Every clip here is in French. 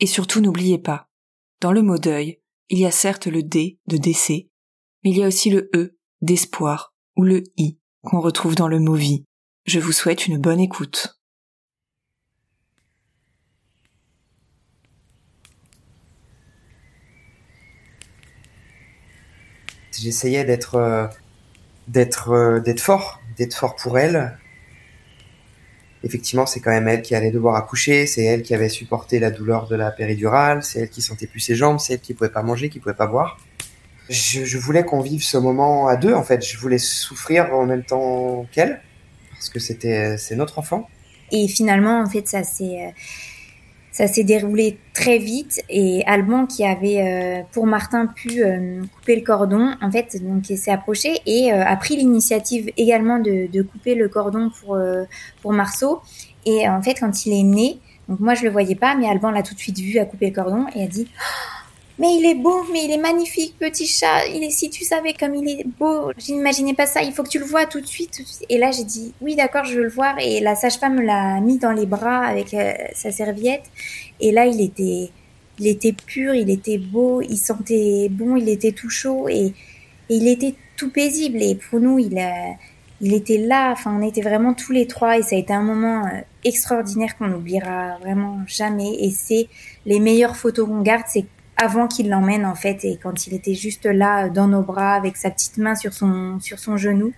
Et surtout n'oubliez pas, dans le mot deuil, il y a certes le D de décès, mais il y a aussi le E d'espoir ou le I qu'on retrouve dans le mot vie. Je vous souhaite une bonne écoute. J'essayais d'être euh, d'être euh, d'être fort, d'être fort pour elle. Effectivement, c'est quand même elle qui allait devoir accoucher, c'est elle qui avait supporté la douleur de la péridurale, c'est elle qui sentait plus ses jambes, c'est elle qui pouvait pas manger, qui pouvait pas boire. Je, je voulais qu'on vive ce moment à deux, en fait. Je voulais souffrir en même temps qu'elle, parce que c'était c'est notre enfant. Et finalement, en fait, ça s'est euh, ça s'est déroulé très vite et Alban qui avait euh, pour Martin pu euh, couper le cordon en fait donc s'est approché et euh, a pris l'initiative également de, de, couper le cordon pour pour Marceau. Et en fait quand il est né donc moi je le voyais pas mais Alban l'a tout de suite vu a coupé le cordon et a dit mais il est beau, mais il est magnifique, petit chat. Il est, si tu savais comme il est beau, je n'imaginais pas ça. Il faut que tu le vois tout de suite. Et là, j'ai dit, oui, d'accord, je veux le voir. Et la sage-femme l'a mis dans les bras avec euh, sa serviette. Et là, il était, il était pur, il était beau, il sentait bon, il était tout chaud et, il était tout paisible. Et pour nous, il a, il était là. Enfin, on était vraiment tous les trois et ça a été un moment euh, extraordinaire qu'on n'oubliera vraiment jamais. Et c'est les meilleures photos qu'on garde, c'est avant qu'il l'emmène en fait et quand il était juste là dans nos bras avec sa petite main sur son sur son genou.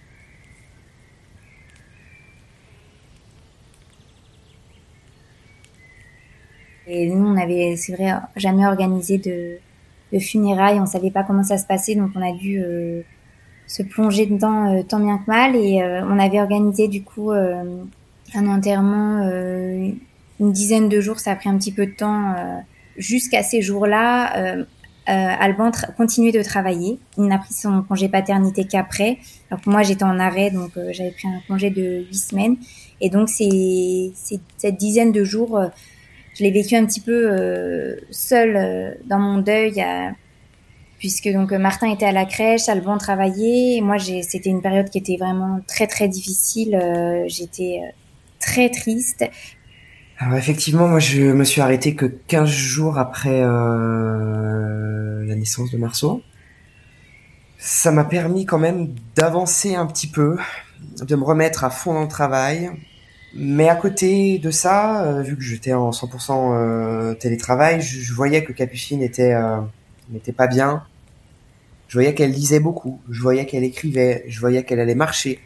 Et nous, on avait, c'est vrai, jamais organisé de, de funérailles, on savait pas comment ça se passait, donc on a dû euh, se plonger dedans euh, tant bien que mal. Et euh, on avait organisé du coup euh, un enterrement une dizaine de jours, ça a pris un petit peu de temps jusqu'à ces jours-là, euh, euh, Alban continuait de travailler. Il n'a pris son congé paternité qu'après. Moi, j'étais en arrêt, donc euh, j'avais pris un congé de huit semaines. Et donc, c'est cette dizaine de jours, euh, je l'ai vécu un petit peu euh, seul dans mon deuil, puisque donc Martin était à la crèche, Alban travaillait. Et moi, c'était une période qui était vraiment très très difficile. J'étais très triste alors effectivement, moi je me suis arrêté que 15 jours après euh, la naissance de Marceau. Ça m'a permis quand même d'avancer un petit peu, de me remettre à fond dans le travail. Mais à côté de ça, euh, vu que j'étais en 100% euh, télétravail, je, voyais que Capucine était euh, n'était pas bien. Je voyais qu'elle lisait beaucoup, je voyais qu'elle écrivait, je voyais qu'elle allait marcher.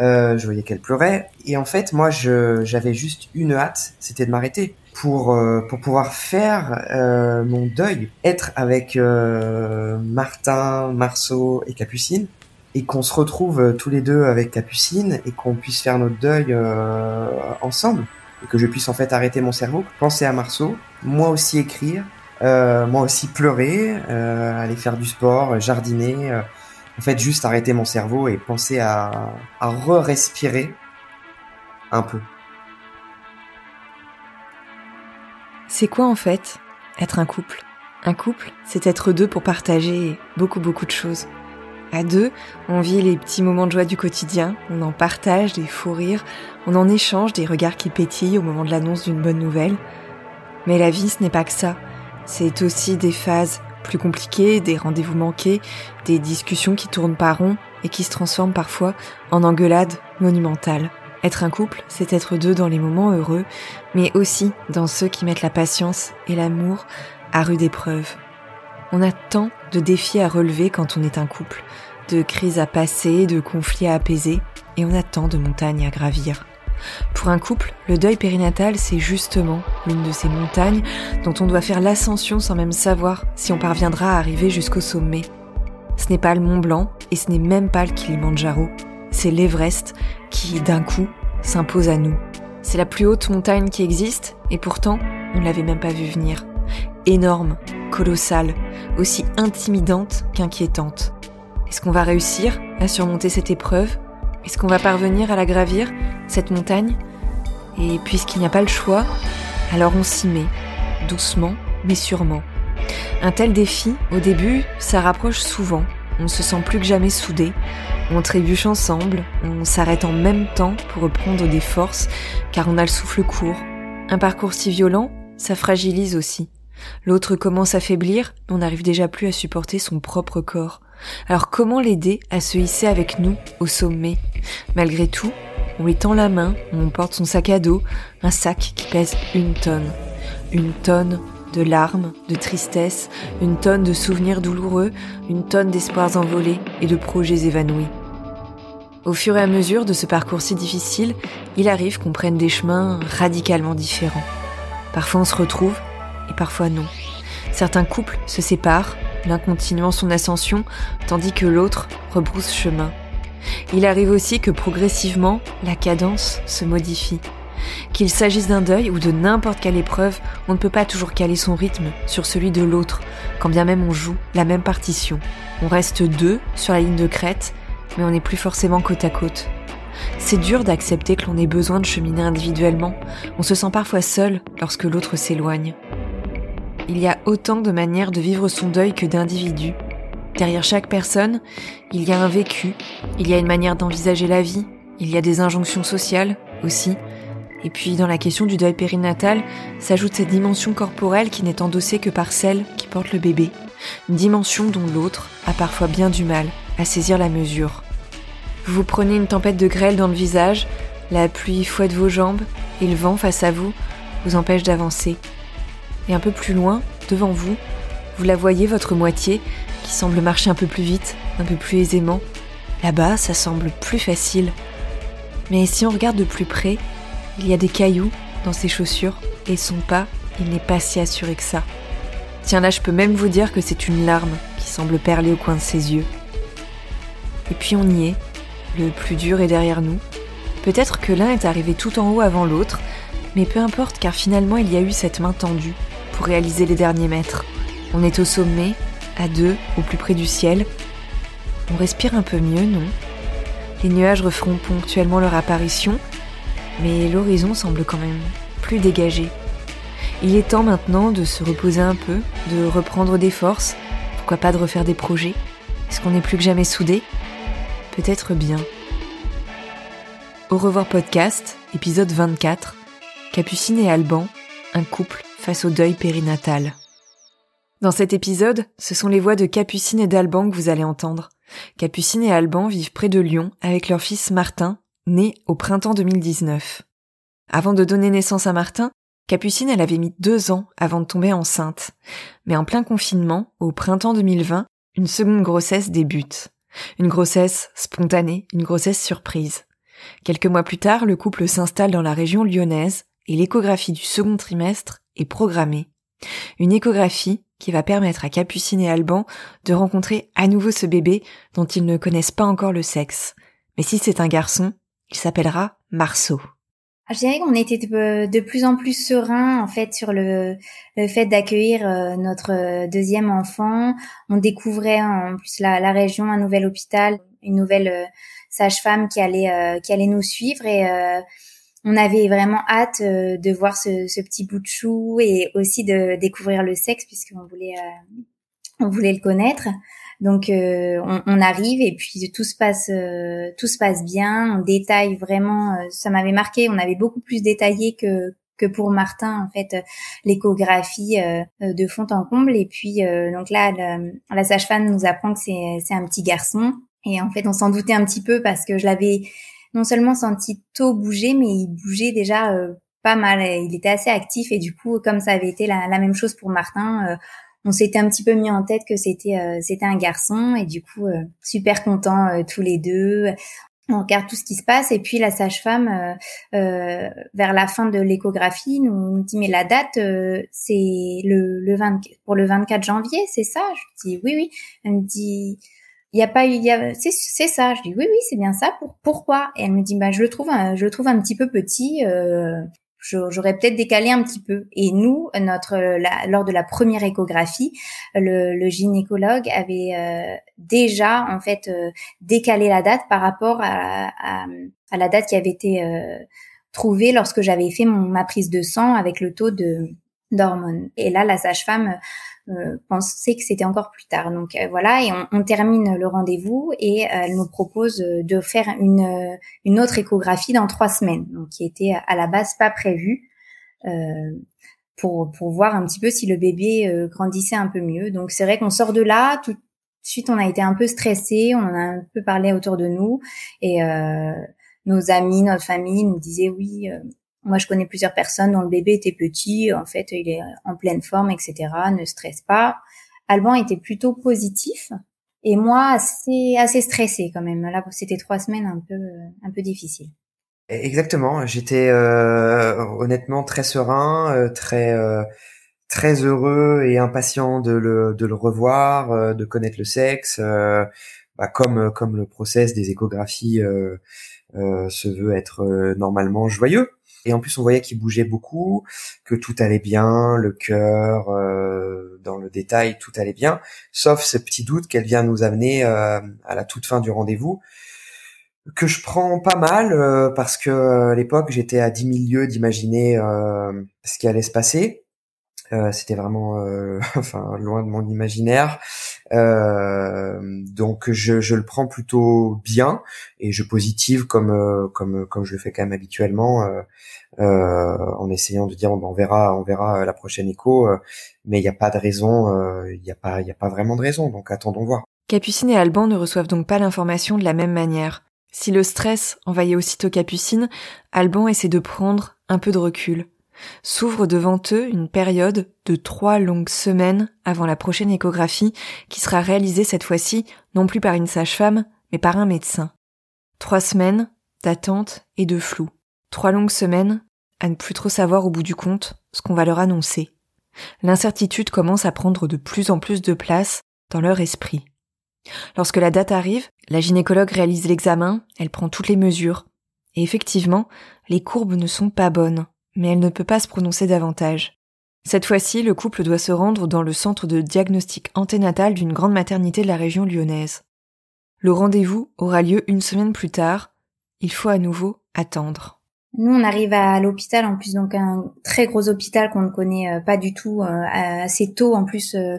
Euh, je voyais qu'elle pleurait. Et en fait moi j'avais juste une hâte, c'était de m'arrêter pour euh, pour pouvoir faire euh, mon deuil, être avec euh, Martin, Marceau et Capucine et qu'on se retrouve tous les deux avec Capucine et qu'on puisse faire notre deuil ensemble et que je puisse en fait arrêter mon cerveau, penser à Marceau, moi aussi écrire, moi aussi pleurer, aller faire du sport, jardiner en fait juste arrêter mon cerveau et penser à, re-respirer un peu. C'est quoi en fait être un couple? Un couple, c'est être deux pour partager beaucoup beaucoup de choses. À deux, on vit les petits moments de joie du quotidien, on en partage des fous rires, on en échange des regards qui pétillent au moment de l'annonce d'une bonne nouvelle. Mais la vie, ce n'est pas que ça. C'est aussi des phases plus compliqués, des rendez-vous manqués, des discussions qui tournent pas rond et qui se transforment parfois en engueulades monumentales. Être un couple, c'est être deux dans les moments heureux, mais aussi dans ceux qui mettent la patience et l'amour à rude épreuve. On a tant de défis à relever quand on est un couple, de crises à passer, de conflits à apaiser, et on a tant de montagnes à gravir. Pour un couple, le deuil périnatal, c'est justement l'une de ces montagnes dont on doit faire l'ascension sans même savoir si on parviendra à arriver jusqu'au sommet. Ce n'est pas le Mont Blanc et ce n'est même pas le Kilimanjaro, c'est l'Everest qui, d'un coup, s'impose à nous. C'est la plus haute montagne qui existe et pourtant, on ne l'avait même pas vu venir. Énorme, colossale, aussi intimidante qu'inquiétante. Est-ce qu'on va réussir à surmonter cette épreuve? Est-ce qu'on va parvenir à la gravir, cette montagne Et puisqu'il n'y a pas le choix, alors on s'y met, doucement mais sûrement. Un tel défi, au début, ça rapproche souvent. On se sent plus que jamais soudé. On trébuche ensemble, on s'arrête en même temps pour reprendre des forces, car on a le souffle court. Un parcours si violent, ça fragilise aussi. L'autre commence à faiblir, on n'arrive déjà plus à supporter son propre corps. Alors comment l'aider à se hisser avec nous au sommet? Malgré tout, on lui tend la main, on porte son sac à dos, un sac qui pèse une tonne. Une tonne de larmes, de tristesse, une tonne de souvenirs douloureux, une tonne d'espoirs envolés et de projets évanouis. Au fur et à mesure de ce parcours si difficile, il arrive qu'on prenne des chemins radicalement différents. Parfois on se retrouve et parfois non. Certains couples se séparent, l'un continuant son ascension, tandis que l'autre rebrousse chemin. Il arrive aussi que progressivement, la cadence se modifie. Qu'il s'agisse d'un deuil ou de n'importe quelle épreuve, on ne peut pas toujours caler son rythme sur celui de l'autre, quand bien même on joue la même partition. On reste deux sur la ligne de crête, mais on n'est plus forcément côte à côte. C'est dur d'accepter que l'on ait besoin de cheminer individuellement. On se sent parfois seul lorsque l'autre s'éloigne. Il y a autant de manières de vivre son deuil que d'individus. Derrière chaque personne, il y a un vécu, il y a une manière d'envisager la vie, il y a des injonctions sociales aussi. Et puis dans la question du deuil périnatal, s'ajoute cette dimension corporelle qui n'est endossée que par celle qui porte le bébé. Une dimension dont l'autre a parfois bien du mal à saisir la mesure. Vous vous prenez une tempête de grêle dans le visage, la pluie fouette vos jambes et le vent face à vous vous empêche d'avancer. Et un peu plus loin, devant vous, vous la voyez, votre moitié, qui semble marcher un peu plus vite, un peu plus aisément. Là-bas, ça semble plus facile. Mais si on regarde de plus près, il y a des cailloux dans ses chaussures, et son pas, il n'est pas si assuré que ça. Tiens là, je peux même vous dire que c'est une larme qui semble perler au coin de ses yeux. Et puis on y est, le plus dur est derrière nous. Peut-être que l'un est arrivé tout en haut avant l'autre, mais peu importe car finalement il y a eu cette main tendue, réaliser les derniers mètres. On est au sommet, à deux, au plus près du ciel. On respire un peu mieux, non? Les nuages referont ponctuellement leur apparition, mais l'horizon semble quand même plus dégagé. Il est temps maintenant de se reposer un peu, de reprendre des forces, pourquoi pas de refaire des projets? Est-ce qu'on est plus que jamais soudés Peut-être bien. Au revoir podcast, épisode 24. Capucine et Alban, couple face au deuil périnatal. Dans cet épisode, ce sont les voix de Capucine et d'Alban que vous allez entendre. Capucine et Alban vivent près de Lyon avec leur fils Martin, né au printemps 2019. Avant de donner naissance à Martin, Capucine avait mis deux ans avant de tomber enceinte. Mais en plein confinement, au printemps 2020, une seconde grossesse débute. Une grossesse spontanée, une grossesse surprise. Quelques mois plus tard, le couple s'installe dans la région lyonnaise et l'échographie du second trimestre est programmée. Une échographie qui va permettre à Capucine et Alban de rencontrer à nouveau ce bébé dont ils ne connaissent pas encore le sexe. Mais si c'est un garçon, il s'appellera Marceau. Ah, je dirais qu'on était de plus en plus serein en fait sur le, le fait d'accueillir euh, notre deuxième enfant. On découvrait en plus la, la région, un nouvel hôpital, une nouvelle euh, sage-femme qui allait euh, qui allait nous suivre et on avait vraiment hâte euh, de voir ce, petit bout de chou et aussi de découvrir le sexe puisqu'on voulait euh, on voulait le connaître. Donc euh, on, arrive et puis tout se passe tout se passe bien. On détaille vraiment. ça m'avait marqué. On avait beaucoup plus détaillé que que pour Martin en fait l'échographie de fond en comble. Et puis donc là la sage-femme nous apprend que c'est c'est un petit garçon. Et en fait on s'en doutait un petit peu parce que je l'avais non seulement senti tôt bouger, mais il bougeait déjà pas mal. Il était assez actif et du coup, comme ça avait été la, même chose pour Martin, on s'était un petit peu mis en tête que c'était c'était un garçon et du coup super content tous les deux on regarde tout ce qui se passe et puis la sage-femme euh, euh, vers la fin de l'échographie nous, dit mais la date euh, c'est le, le 20, pour le 24 janvier c'est ça? Je dis oui oui elle me dit il y a pas eu c'est c'est ça je dis oui oui c'est bien ça pour pourquoi? Et elle me dit bah je le trouve je le trouve un petit peu petit j'aurais peut-être décalé un petit peu. Et nous, notre lors de la première échographie, le, gynécologue avait euh, déjà en fait euh, décalé la date par rapport à, à, la date qui avait été euh, trouvée lorsque j'avais fait mon, ma prise de sang avec le taux de d'hormones. Et là, la sage-femme euh, pensait que c'était encore plus tard. Donc euh, voilà, et on, termine le rendez-vous et euh, elle nous propose de faire une, une autre échographie dans trois semaines, donc qui était à la base pas prévue. pour, pour voir un petit peu si le bébé grandissait un peu mieux. Donc c'est vrai qu'on sort de là, tout de suite on a été un peu stressé, on a un peu parlé autour de nous et nos amis, notre famille nous disaient oui, moi, je connais plusieurs personnes dont le bébé était petit, en fait, il est en pleine forme, etc. Ne stresse pas. Alban était plutôt positif et moi assez assez stressé quand même. Là, c'était trois semaines un peu un peu difficiles. Exactement. J'étais euh, honnêtement très serein, euh, très euh, très heureux et impatient de le de le revoir, de connaître le sexe, bah, comme comme le process des échographies se veut être normalement joyeux. Et en plus, on voyait qu'il bougeait beaucoup, que tout allait bien, le cœur, euh, dans le détail, tout allait bien, sauf ce petit doute qu'elle vient nous amener euh, à la toute fin du rendez-vous, que je prends pas mal euh, parce que à l'époque j'étais à 10 000 lieues d'imaginer ce qui allait se passer. C'était vraiment, enfin, loin de mon imaginaire. Donc je, je, le prends plutôt bien et je positive comme comme comme je le fais quand même habituellement euh, en essayant de dire on verra on verra la prochaine écho euh, mais il n'y a pas de raison euh, il n'y a pas il y a pas vraiment de raison donc attendons voir. Capucine et Alban ne reçoivent donc pas l'information de la même manière. Si le stress envahit aussitôt Capucine Alban essaie de prendre un peu de recul s'ouvre devant eux une période de trois longues semaines avant la prochaine échographie qui sera réalisée cette fois-ci non plus par une sage-femme mais par un médecin trois semaines d'attente et de flou trois longues semaines à ne plus trop savoir au bout du compte ce qu'on va leur annoncer. L'incertitude commence à prendre de plus en plus de place dans leur esprit. Lorsque la date arrive, la gynécologue réalise l'examen, elle prend toutes les mesures. Et effectivement, les courbes ne sont pas bonnes, mais elle ne peut pas se prononcer davantage. Cette fois-ci, le couple doit se rendre dans le centre de diagnostic anténatal d'une grande maternité de la région lyonnaise. Le rendez-vous aura lieu une semaine plus tard. Il faut à nouveau attendre. Nous, on arrive à l'hôpital, en plus, donc un très gros hôpital qu'on ne connaît euh, pas du tout, euh, assez tôt en plus euh,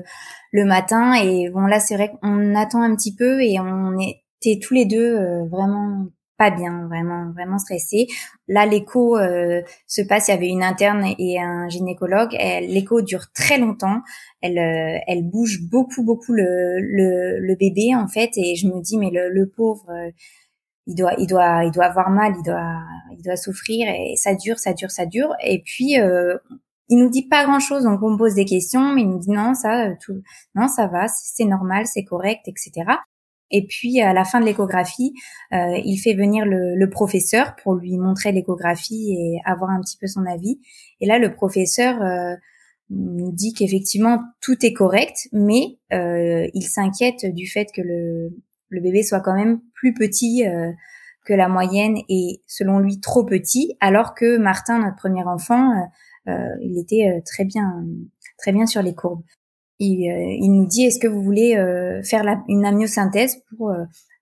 le matin. Et bon, là, c'est vrai qu'on attend un petit peu et on était tous les deux vraiment pas bien, vraiment, vraiment stressés. Là, l'écho se passe. Il y avait une interne et un gynécologue. L'écho dure très longtemps. Elle, elle bouge beaucoup, beaucoup le, le, le, bébé en fait. Et je me dis, mais le, le pauvre il doit, il doit, il doit avoir mal, il doit, il doit souffrir et ça dure, ça dure, ça dure. Et puis euh, il nous dit pas grand chose, donc on pose des questions, mais il nous dit non, ça, euh, tout, non, ça va, c'est normal, c'est correct, etc. Et puis à la fin de l'échographie, euh, il fait venir le, professeur pour lui montrer l'échographie et avoir un petit peu son avis. Et là, le professeur euh, nous dit qu'effectivement tout est correct, mais euh, il s'inquiète du fait que le, le bébé soit quand même plus petit que la moyenne et selon lui trop petit, alors que Martin, notre premier enfant, il était très bien, très bien sur les courbes. Il, il nous dit est-ce que vous voulez faire la, une amniosynthèse pour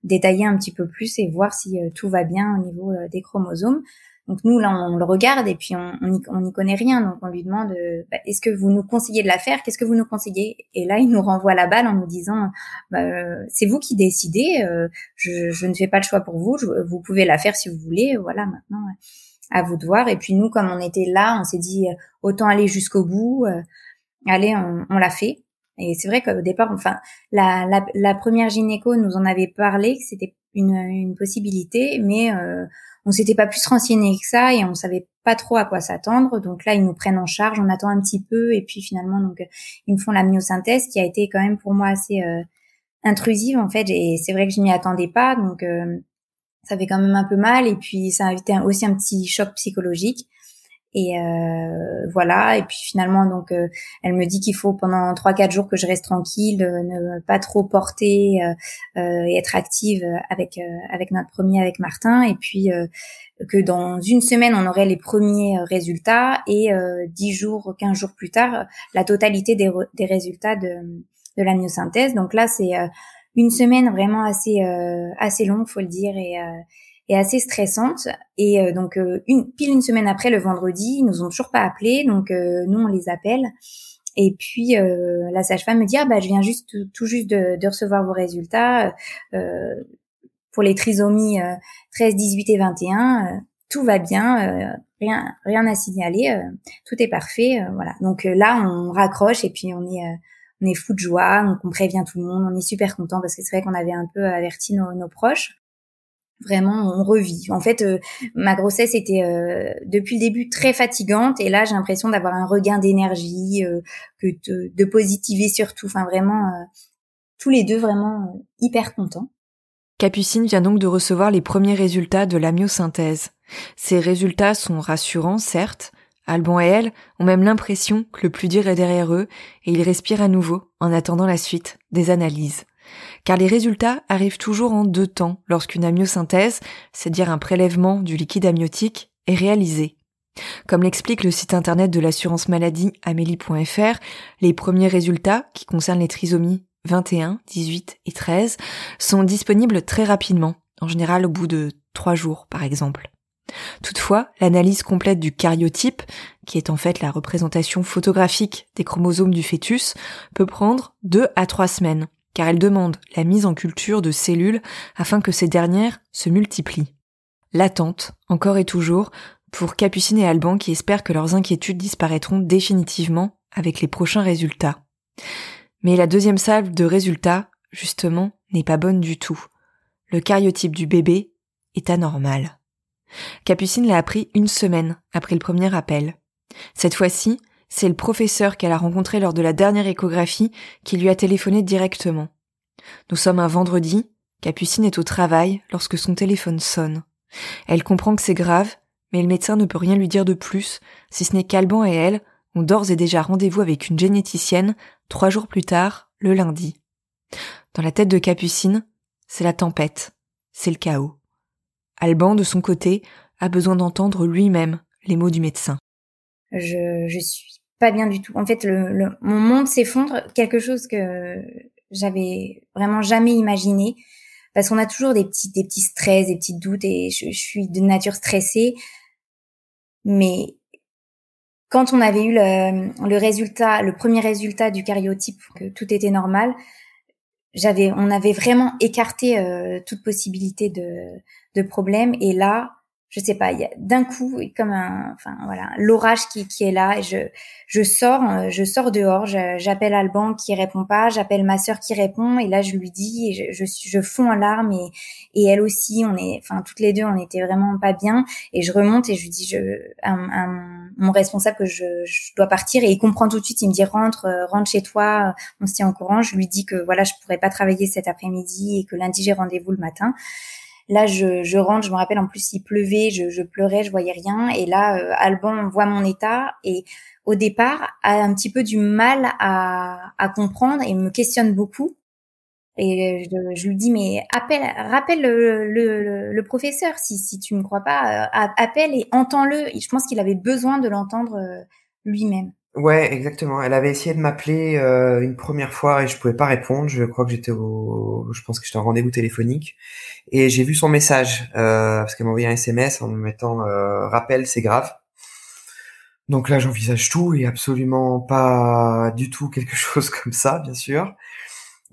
détailler un petit peu plus et voir si tout va bien au niveau des chromosomes. Donc nous là on le regarde et puis on n'y on connaît rien. Donc on lui demande euh, bah, est-ce que vous nous conseillez de la faire? Qu'est-ce que vous nous conseillez? Et là il nous renvoie la balle en nous disant bah, euh, c'est vous qui décidez euh, je, je, ne fais pas le choix pour vous vous pouvez la faire si vous voulez voilà maintenant à vous de voir. Et puis nous comme on était là on s'est dit autant aller jusqu'au bout allez on l'a fait et c'est vrai qu'au départ enfin la, la, la première gynéco nous en avait parlé que c'était une, une possibilité, mais on s'était pas plus renseigné que ça et on savait pas trop à quoi s'attendre. Donc là, ils nous prennent en charge, on attend un petit peu et puis finalement, donc ils me font la myosynthèse qui a été quand même pour moi assez euh, intrusive en fait. Et c'est vrai que je m'y attendais pas, donc euh, ça fait quand même un peu mal et puis ça a été aussi un petit choc psychologique. Et euh, voilà. Et puis finalement, donc, euh, elle me dit qu'il faut pendant trois quatre jours que je reste tranquille, ne pas trop porter euh, et être active avec avec notre premier, avec Martin. Et puis que dans une semaine, on aurait les premiers résultats et dix jours, quinze jours plus tard, la totalité des, des résultats de de la myosynthèse. Donc là, c'est une semaine vraiment assez assez longue, faut le dire, et est assez stressante. Et euh, donc euh, une pile une semaine après, le vendredi, ils nous ont toujours pas appelé, donc euh, nous on les appelle. Et puis la sage-femme me dit ah bah je viens juste tout, juste de, de, recevoir vos résultats pour les trisomies 13, 18 et 21. tout va bien, rien rien à signaler, tout est parfait, voilà. Donc là on raccroche et puis on est on est fou de joie, donc on prévient tout le monde, on est super content parce que c'est vrai qu'on avait un peu averti nos, nos proches vraiment on revit. En fait, euh, ma grossesse était euh, depuis le début très fatigante et là j'ai l'impression d'avoir un regain d'énergie, euh, que de, positiver surtout. Enfin vraiment, tous les deux vraiment hyper contents. Capucine vient donc de recevoir les premiers résultats de l'amyosynthèse. Ces résultats sont rassurants, certes. Alban et elle ont même l'impression que le plus dur est derrière eux et ils respirent à nouveau en attendant la suite des analyses car les résultats arrivent toujours en deux temps lorsqu'une amyosynthèse, c'est-à-dire un prélèvement du liquide amniotique, est réalisé. Comme l'explique le site internet de l'assurance maladie amélie.fr, les premiers résultats, qui concernent les trisomies 21, 18 et 13, sont disponibles très rapidement, en général au bout de trois jours par exemple. Toutefois, l'analyse complète du cariotype, qui est en fait la représentation photographique des chromosomes du fœtus, peut prendre deux à trois semaines, car elle demande la mise en culture de cellules afin que ces dernières se multiplient. L'attente, encore et toujours, pour Capucine et Alban qui espèrent que leurs inquiétudes disparaîtront définitivement avec les prochains résultats. Mais la deuxième salve de résultats, justement, n'est pas bonne du tout. Le cariotype du bébé est anormal. Capucine l'a appris une semaine après le premier appel. Cette fois-ci, c'est le professeur qu'elle a rencontré lors de la dernière échographie qui lui a téléphoné directement. Nous sommes un vendredi, Capucine est au travail lorsque son téléphone sonne. Elle comprend que c'est grave, mais le médecin ne peut rien lui dire de plus, si ce n'est qu'Alban et elle ont d'ores et déjà rendez-vous avec une généticienne trois jours plus tard, le lundi. Dans la tête de Capucine, c'est la tempête, c'est le chaos. Alban, de son côté, a besoin d'entendre lui-même les mots du médecin. Je, je suis pas bien du tout. En fait, le, mon monde s'effondre, quelque chose que j'avais vraiment jamais imaginé, parce qu'on a toujours des petits, des petits stress, des petits doutes, et je, suis de nature stressée. Mais quand on avait eu le, le résultat, le premier résultat du cariotype, que tout était normal, j'avais, on avait vraiment écarté euh, toute possibilité de, de problème. Et là, je sais pas, d'un coup comme un, enfin voilà, l'orage qui, qui est là. Et je je sors, euh, je sors dehors, j'appelle Alban qui répond pas, j'appelle ma sœur qui répond et là je lui dis, et je, je, je fonds en larmes et et elle aussi, on est, enfin toutes les deux, on était vraiment pas bien et je remonte et je lui dis je à, mon responsable que je, je, dois partir et il comprend tout de suite, il me dit rentre, euh, rentre chez toi, on se tient au courant. Je lui dis que voilà, je pourrais pas travailler cet après-midi et que lundi j'ai rendez-vous le matin. Là, je, je, rentre, je me rappelle en plus il pleuvait, je, je pleurais, je voyais rien. Et là, euh, Alban voit mon état et au départ a un petit peu du mal à, à comprendre et me questionne beaucoup. Et je, lui dis mais appelle, rappelle le, le, le, professeur si si tu me crois pas, euh, appelle et entends-le. Je pense qu'il avait besoin de l'entendre euh, lui-même. Ouais, exactement. Elle avait essayé de m'appeler euh, une première fois et je pouvais pas répondre. Je crois que j'étais au, je pense que j'étais en rendez-vous téléphonique et j'ai vu son message euh, parce qu'elle m'a envoyé un SMS en me mettant euh, rappel, c'est grave. Donc là, j'envisage tout et absolument pas du tout quelque chose comme ça, bien sûr.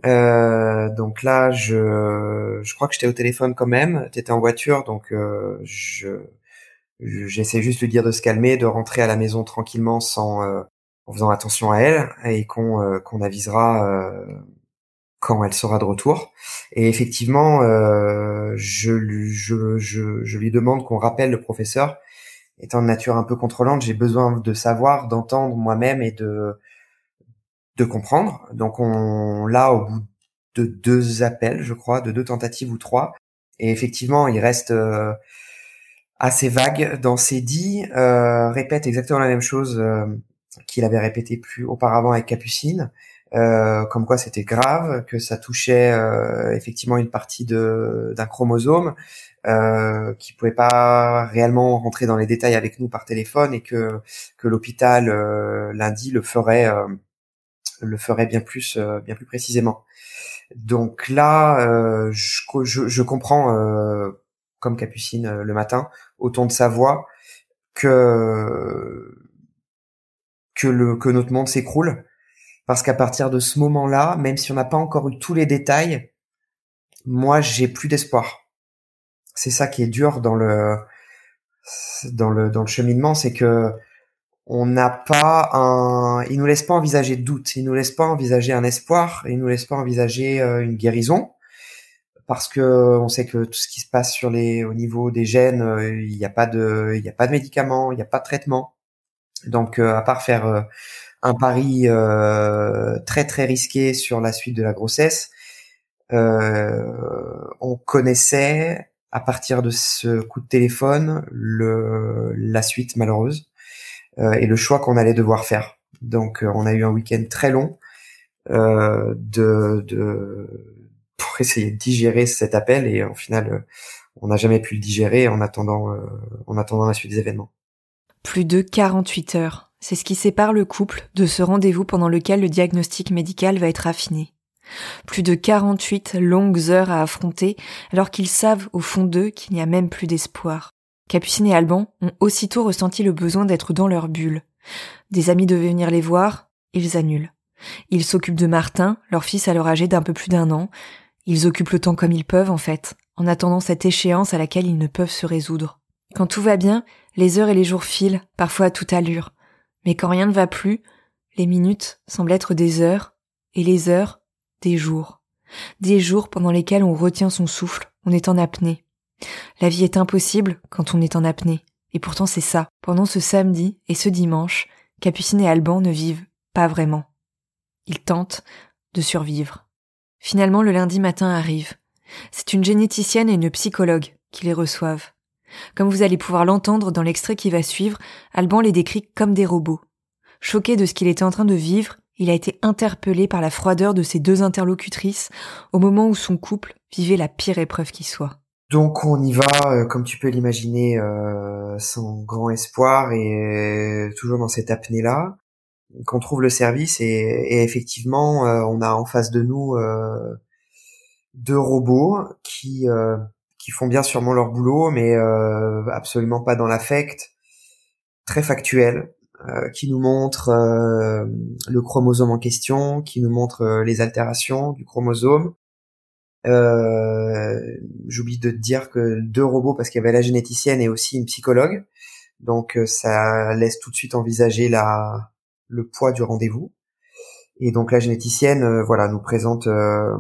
donc là, je, je crois que j'étais au téléphone quand même. T'étais en voiture, donc je j'essaie juste de lui dire de se calmer, de rentrer à la maison tranquillement sans en faisant attention à elle et qu'on euh, qu'on avisera euh, quand elle sera de retour. Et effectivement, euh, je, je, je, je, lui demande qu'on rappelle le professeur. Étant de nature un peu contrôlante, j'ai besoin de savoir, d'entendre moi-même et de de comprendre. Donc on là au bout de deux appels, je crois, de deux tentatives ou trois. Et effectivement, il reste euh, assez vague dans ses dits, euh, répète exactement la même chose euh, qu'il avait répété plus auparavant avec Capucine, euh, comme quoi c'était grave, que ça touchait euh, effectivement une partie de d'un chromosome, euh, qui pouvait pas réellement rentrer dans les détails avec nous par téléphone et que que l'hôpital lundi le ferait le ferait bien plus bien plus précisément. Donc là, je, je, je, comprends comme Capucine le matin au ton de sa voix que que le que notre monde s'écroule parce qu'à partir de ce moment-là, même si on n'a pas encore eu tous les détails, moi j'ai plus d'espoir. C'est ça qui est dur dans le dans le dans le cheminement, c'est que on n'a pas un, il nous laisse pas envisager de doute, il nous laisse pas envisager un espoir, il nous laisse pas envisager euh, une guérison parce que on sait que tout ce qui se passe sur les au niveau des gènes, euh, il n'y a pas de il y a pas de médicaments, il n'y a pas de traitement. Donc euh, à part faire euh, un pari très très risqué sur la suite de la grossesse, on connaissait à partir de ce coup de téléphone le la suite malheureuse et le choix qu'on allait devoir faire. Donc on a eu un week-end très long de, de pour essayer de digérer cet appel et au final euh, on n'a jamais pu le digérer en attendant euh, en attendant la suite des événements. Plus de 48 heures, c'est ce qui sépare le couple de ce rendez-vous pendant lequel le diagnostic médical va être affiné. Plus de 48 longues heures à affronter alors qu'ils savent au fond d'eux qu'il n'y a même plus d'espoir. Capucine et Alban ont aussitôt ressenti le besoin d'être dans leur bulle. Des amis devaient venir les voir, ils annulent. Ils s'occupent de Martin, leur fils alors âgé d'un peu plus d'un an, ils occupent le temps comme ils peuvent, en fait, en attendant cette échéance à laquelle ils ne peuvent se résoudre. Quand tout va bien, les heures et les jours filent, parfois à toute allure. Mais quand rien ne va plus, les minutes semblent être des heures, et les heures, des jours. Des jours pendant lesquels on retient son souffle, on est en apnée. La vie est impossible quand on est en apnée. Et pourtant c'est ça. Pendant ce samedi et ce dimanche, Capucine et Alban ne vivent pas vraiment. Ils tentent de survivre. Finalement, le lundi matin arrive. C'est une généticienne et une psychologue qui les reçoivent. Comme vous allez pouvoir l'entendre dans l'extrait qui va suivre, Alban les décrit comme des robots. Choqué de ce qu'il était en train de vivre, il a été interpellé par la froideur de ses deux interlocutrices au moment où son couple vivait la pire épreuve qui soit. Donc on y va, euh, comme tu peux l'imaginer, euh, sans grand espoir et toujours dans cette apnée-là qu'on trouve le service et, effectivement euh, on a en face de nous euh, deux robots qui euh, qui font bien sûrement leur boulot mais absolument pas dans l'affect. Très factuel qui nous montrent le chromosome en question qui nous montre les altérations du chromosome. J'oublie de te dire que deux robots parce qu'il y avait la généticienne et aussi une psychologue. Donc ça laisse tout de suite envisager la le poids du rendez-vous. Et donc la généticienne, euh, voilà, nous présente euh,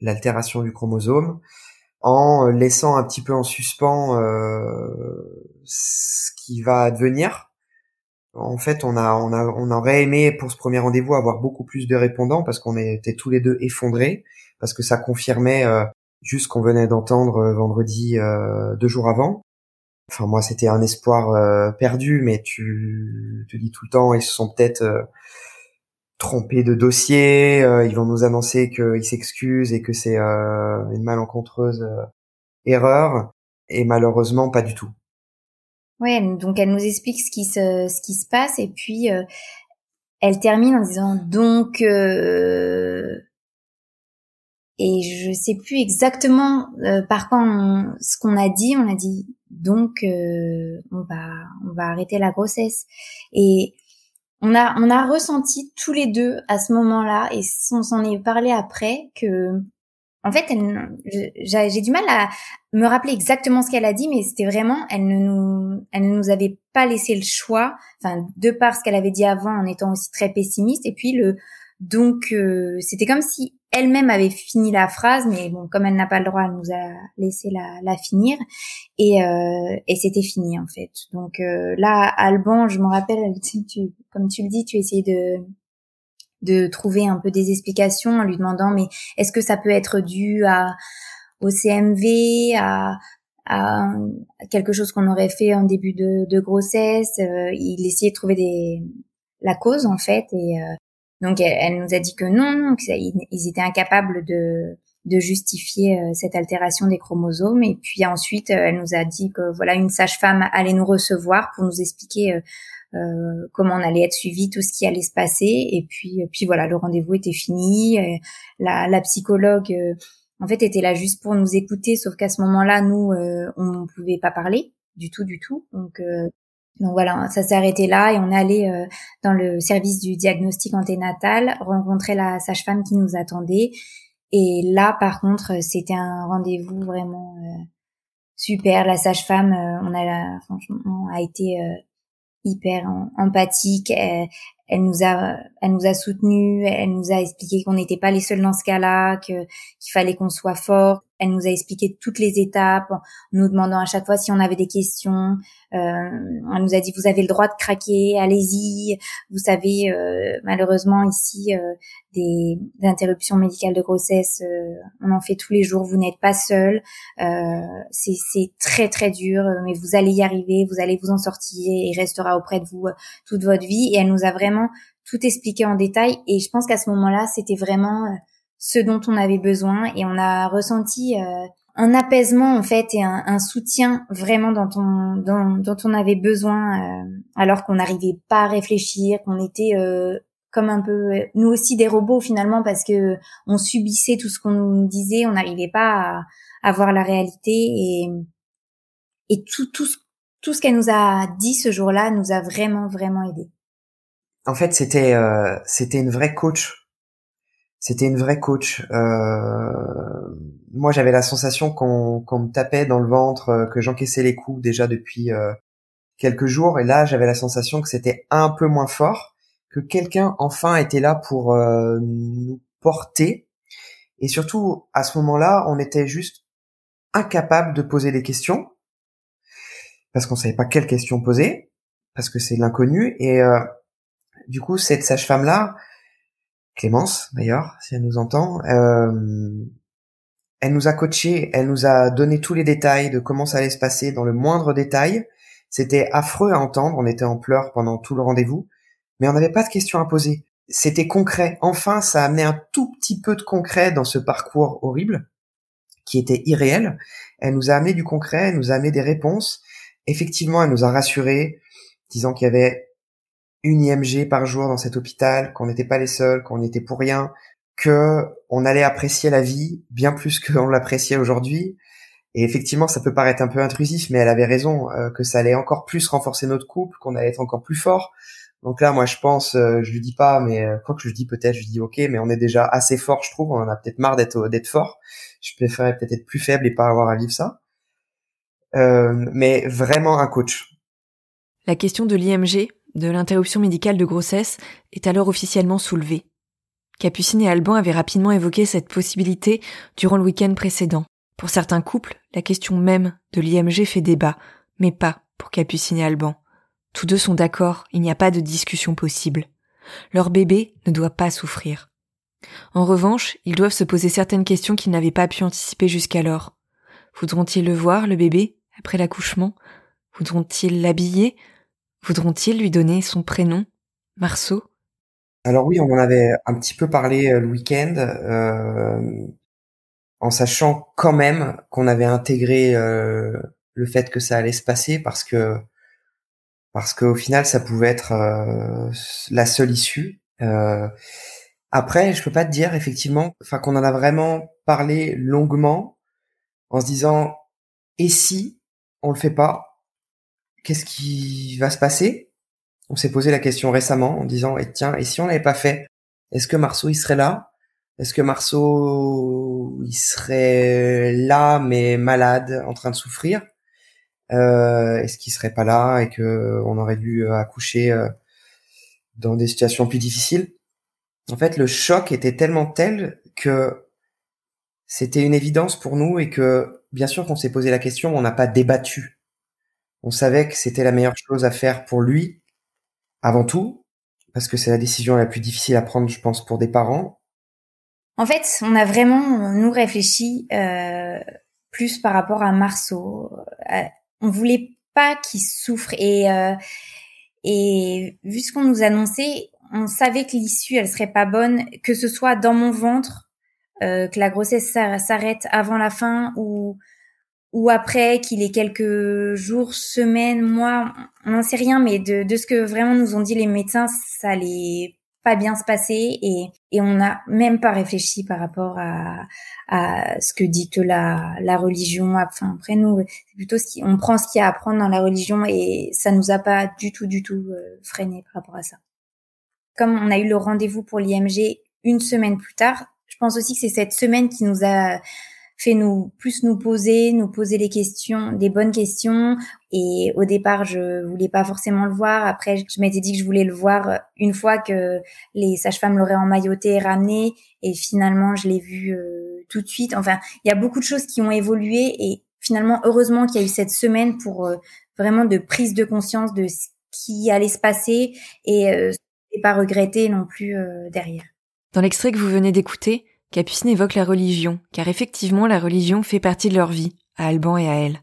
l'altération du chromosome en laissant un petit peu en suspens euh, ce qui va advenir. En fait, on a, on a, on aurait aimé pour ce premier rendez-vous avoir beaucoup plus de répondants parce qu'on était tous les deux effondrés parce que ça confirmait juste ce qu'on venait d'entendre vendredi deux jours avant. Enfin moi c'était un espoir euh, perdu, mais tu te dis tout le temps ils se sont peut-être euh, trompés de dossier, euh, ils vont nous annoncer qu'ils s'excusent et que c'est une malencontreuse erreur, et malheureusement pas du tout. Ouais, donc elle nous explique ce qui se ce qui se passe et puis elle termine en disant donc et je sais plus exactement par quoi ce qu'on a dit. On a dit donc euh, on va on va arrêter la grossesse et on a on a ressenti tous les deux à ce moment-là et on s'en est parlé après que en fait j'ai du mal à me rappeler exactement ce qu'elle a dit mais c'était vraiment elle ne nous elle ne nous avait pas laissé le choix enfin de par ce qu'elle avait dit avant en étant aussi très pessimiste. Et puis le Donc c'était comme si elle-même avait fini la phrase, mais bon, comme elle n'a pas le droit, elle nous a laissé la, la finir et, euh, et c'était fini en fait. Donc euh, là, Alban, je me rappelle, tu, comme tu le dis, tu essayais de de trouver un peu des explications en lui demandant, mais est-ce que ça peut être dû à au CMV, à, à quelque chose qu'on aurait fait en début de, de grossesse? Euh, il essayait de trouver des la cause en fait et euh, donc elle, nous a dit que non, qu'ils étaient incapables de, de justifier euh, cette altération des chromosomes. Et puis ensuite, euh, elle nous a dit que voilà, une sage-femme allait nous recevoir pour nous expliquer euh, comment on allait être suivi, tout ce qui allait se passer. Et puis, puis voilà, le rendez-vous était fini. La, la psychologue, en fait, était là juste pour nous écouter, sauf qu'à ce moment-là, nous, on ne pouvait pas parler du tout, du tout. Donc donc voilà, ça s'est arrêté là et on est allé euh, dans le service du diagnostic anténatal rencontrer la sage-femme qui nous attendait. Et là, par contre, c'était un rendez-vous vraiment euh, super. La sage-femme, euh, on a franchement a été hyper empathique. Elle, elle, nous a, elle nous a soutenus. Elle nous a expliqué qu'on n'était pas les seuls dans ce cas-là, que qu'il fallait qu'on soit fort. Elle nous a expliqué toutes les étapes, en nous demandant à chaque fois si on avait des questions. Euh, elle nous a dit vous avez le droit de craquer, allez-y. Vous savez, euh, malheureusement ici, euh, des, interruptions médicales de grossesse, euh, on en fait tous les jours. Vous n'êtes pas seul. Euh, c'est très très dur, mais vous allez y arriver. Vous allez vous en sortir et il restera auprès de vous toute votre vie. Et elle nous a vraiment tout expliqué en détail. Et je pense qu'à ce moment-là, c'était vraiment ce dont on avait besoin et on a ressenti euh, un apaisement en fait et un, soutien vraiment dont on dont, on avait besoin euh, alors qu'on n'arrivait pas à réfléchir qu'on était euh, comme un peu nous aussi des robots finalement parce que on subissait tout ce qu'on nous disait on n'arrivait pas à, voir la réalité et et tout tout tout ce qu'elle nous a dit ce jour-là nous a vraiment vraiment aidé en fait c'était c'était une vraie coach c'était une vraie coach. Euh, moi, j'avais la sensation qu'on me tapait dans le ventre, euh, que j'encaissais les coups déjà depuis euh, quelques jours, et là, j'avais la sensation que c'était un peu moins fort, que quelqu'un enfin était là pour nous porter, et surtout à ce moment-là, on était juste incapable de poser des questions parce qu'on savait pas quelles questions poser, parce que c'est l'inconnu, et du coup, cette sage-femme là Clémence d'ailleurs, si elle nous entend. Euh, elle nous a coaché, elle nous a donné tous les détails de comment ça allait se passer dans le moindre détail. C'était affreux à entendre, on était en pleurs pendant tout le rendez-vous, mais on n'avait pas de questions à poser. C'était concret. Enfin, ça a amené un tout petit peu de concret dans ce parcours horrible, qui était irréel. Elle nous a amené du concret, elle nous a amené des réponses. Effectivement, elle nous a rassurés, disant qu'il y avait une IMG par jour dans cet hôpital, qu'on n'était pas les seuls, qu'on était pour rien, que on allait apprécier la vie bien plus qu'on l'appréciait aujourd'hui. Et effectivement, ça peut paraître un peu intrusif, mais elle avait raison, euh, que ça allait encore plus renforcer notre couple, qu'on allait être encore plus fort. Donc là, moi, je pense, euh, je lui dis pas, mais euh, quoi que je lui dis peut-être, je lui dis ok, mais on est déjà assez fort, je trouve. On en a peut-être marre d'être d'être fort. Je préférerais peut-être être plus faible et pas avoir à vivre ça. mais vraiment un coach. La question de l'IMG, de l'interruption médicale de grossesse est alors officiellement soulevée. Capucine et Alban avaient rapidement évoqué cette possibilité durant le week-end précédent. Pour certains couples, la question même de l'IMG fait débat, mais pas pour Capucine et Alban. Tous deux sont d'accord, il n'y a pas de discussion possible. Leur bébé ne doit pas souffrir. En revanche, ils doivent se poser certaines questions qu'ils n'avaient pas pu anticiper jusqu'alors. Voudront-ils le voir, le bébé, après l'accouchement? Voudront-ils l'habiller? Voudront-ils lui donner son prénom, Marceau? Alors oui, on en avait un petit peu parlé euh, le week-end, euh, en sachant quand même qu'on avait intégré euh, le fait que ça allait se passer parce que parce qu'au final ça pouvait être la seule issue. après, je peux pas te dire effectivement, enfin qu'on en a vraiment parlé longuement en se disant et si on le fait pas? Qu'est-ce qui va se passer? On s'est posé la question récemment en disant, et tiens, et si on l'avait pas fait, est-ce que Marceau il serait là? Est-ce que Marceau il serait là mais malade, en train de souffrir? Euh, Est-ce qu'il serait pas là et que on aurait dû euh, accoucher euh, dans des situations plus difficiles? En fait, le choc était tellement tel que c'était une évidence pour nous et que, bien sûr qu'on s'est posé la question, on n'a pas débattu. On savait que c'était la meilleure chose à faire pour lui, avant tout, parce que c'est la décision la plus difficile à prendre, je pense, pour des parents. En fait, on a vraiment, nous, réfléchi euh, plus par rapport à Marceau. Euh, on voulait pas qu'il souffre et euh, et vu ce qu'on nous annonçait, on savait que l'issue elle serait pas bonne, que ce soit dans mon ventre, euh, que la grossesse s'arrête avant la fin ou ou après qu'il ait quelques jours, semaines, mois, on n'en sait rien, mais de, de ce que vraiment nous ont dit les médecins, ça allait pas bien se passer et, et on n'a même pas réfléchi par rapport à, à ce que dicte la, la religion. Enfin, après nous, c'est plutôt ce qui, on prend ce qu'il y a à prendre dans la religion et ça nous a pas du tout, du tout euh, freiné par rapport à ça. Comme on a eu le rendez-vous pour l'IMG une semaine plus tard, je pense aussi que c'est cette semaine qui nous a fait nous plus nous poser, nous poser les questions, des bonnes questions. Et au départ, je voulais pas forcément le voir. Après, je m'étais dit que je voulais le voir une fois que les sages-femmes l'auraient emmailloté et ramené. Et finalement, je l'ai vu euh, tout de suite. Enfin, il y a beaucoup de choses qui ont évolué. Et finalement, heureusement qu'il y a eu cette semaine pour euh, vraiment de prise de conscience de ce qui allait se passer et, euh, et pas regretter non plus derrière. Dans l'extrait que vous venez d'écouter, Capucine évoque la religion, car effectivement la religion fait partie de leur vie, à Alban et à elle.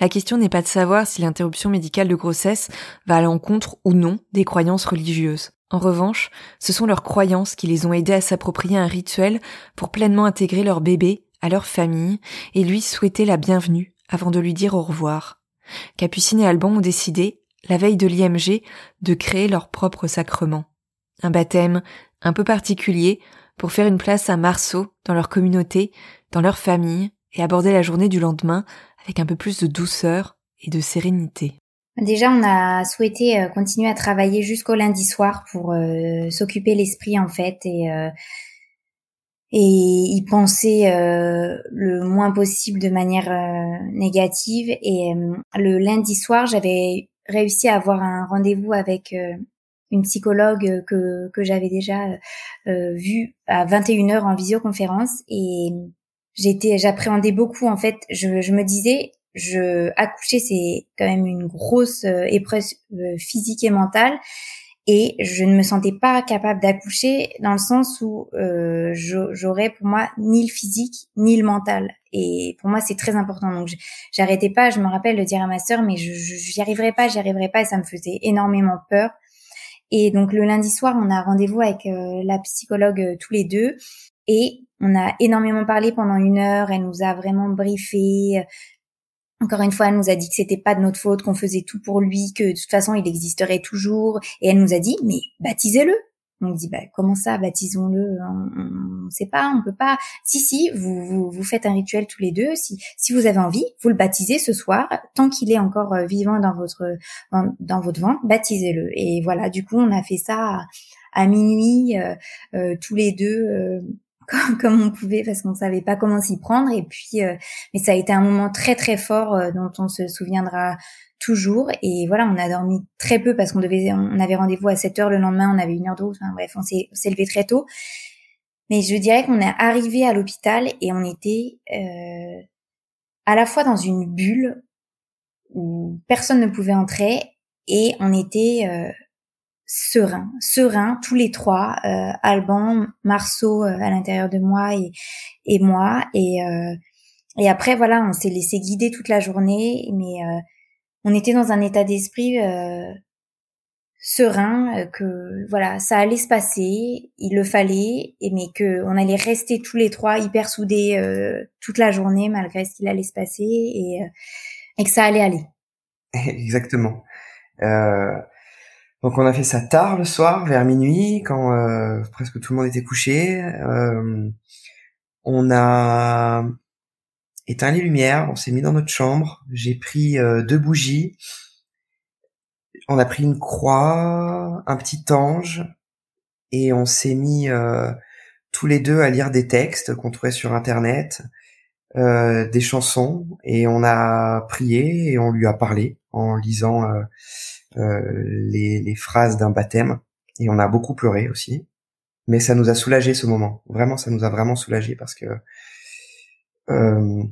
La question n'est pas de savoir si l'interruption médicale de grossesse va à l'encontre ou non des croyances religieuses. En revanche, ce sont leurs croyances qui les ont aidés à s'approprier un rituel pour pleinement intégrer leur bébé à leur famille et lui souhaiter la bienvenue avant de lui dire au revoir. Capucine et Alban ont décidé, la veille de l'IMG, de créer leur propre sacrement. Un baptême un peu particulier pour faire une place à Marceau dans leur communauté, dans leur famille, et aborder la journée du lendemain avec un peu plus de douceur et de sérénité. Déjà, on a souhaité euh, continuer à travailler jusqu'au lundi soir pour euh, s'occuper l'esprit en fait et euh, et y penser le moins possible de manière négative. Et le lundi soir, j'avais réussi à avoir un rendez-vous avec une psychologue que, que j'avais déjà euh, vue à 21h en visioconférence. Et j'étais j'appréhendais beaucoup en fait. Je, je me disais je accoucher c'est quand même une grosse euh, épreuve euh, physique et mentale. Et je ne me sentais pas capable d'accoucher dans le sens où euh, j'aurais pour moi ni le physique ni le mental. Et pour moi c'est très important. Donc j'arrêtais pas. Je me rappelle de dire à ma sœur mais je j'y arriverai pas j'y arriverai pas. Et ça me faisait énormément peur et donc le lundi soir, on a rendez-vous avec euh, la psychologue euh, tous les deux et on a énormément parlé pendant une heure. Elle nous a vraiment briefé. Encore une fois, elle nous a dit que c'était pas de notre faute, qu'on faisait tout pour lui, que de toute façon il existerait toujours. Et elle nous a dit, mais baptisez-le. On dit bah comment ça baptisons-le on, ne sait pas on peut pas. Si si vous, vous, vous faites un rituel tous les deux. Si si vous avez envie vous le baptisez ce soir. Tant qu'il est encore euh, vivant dans votre dans, votre ventre baptisez-le. Et voilà du coup on a fait ça à, minuit euh, euh, tous les deux comme, comme, on pouvait parce qu'on savait pas comment s'y prendre et puis mais ça a été un moment très très fort dont on se souviendra toujours. Et voilà, on a dormi très peu parce qu'on devait, on avait rendez-vous à 7 heures le lendemain, on avait une heure de route. Enfin, bref, on s'est, s'est levé très tôt. Mais je dirais qu'on est arrivé à l'hôpital et on était euh, à la fois dans une bulle où personne ne pouvait entrer et on était euh, serein, serein tous les trois, euh, Alban, Marceau euh, à l'intérieur de moi et, et moi. Et euh, et après voilà, on s'est laissé guider toute la journée, mais euh, on était dans un état d'esprit euh, serein euh, que voilà ça allait se passer il le fallait et mais que on allait rester tous les trois hyper soudés euh, toute la journée malgré ce qu'il allait se passer et, et que ça allait aller. Exactement donc on a fait ça tard le soir vers minuit quand presque tout le monde était couché. On a éteint les lumières, on s'est mis dans notre chambre, j'ai pris euh, deux bougies, on a pris une croix, un petit ange, et on s'est mis euh, tous les deux à lire des textes qu'on trouvait sur internet, euh, des chansons, et on a prié et on lui a parlé en lisant les, les phrases d'un baptême, et on a beaucoup pleuré aussi. mais ça nous a soulagé ce moment. Vraiment, ça nous a vraiment soulagé parce que euh,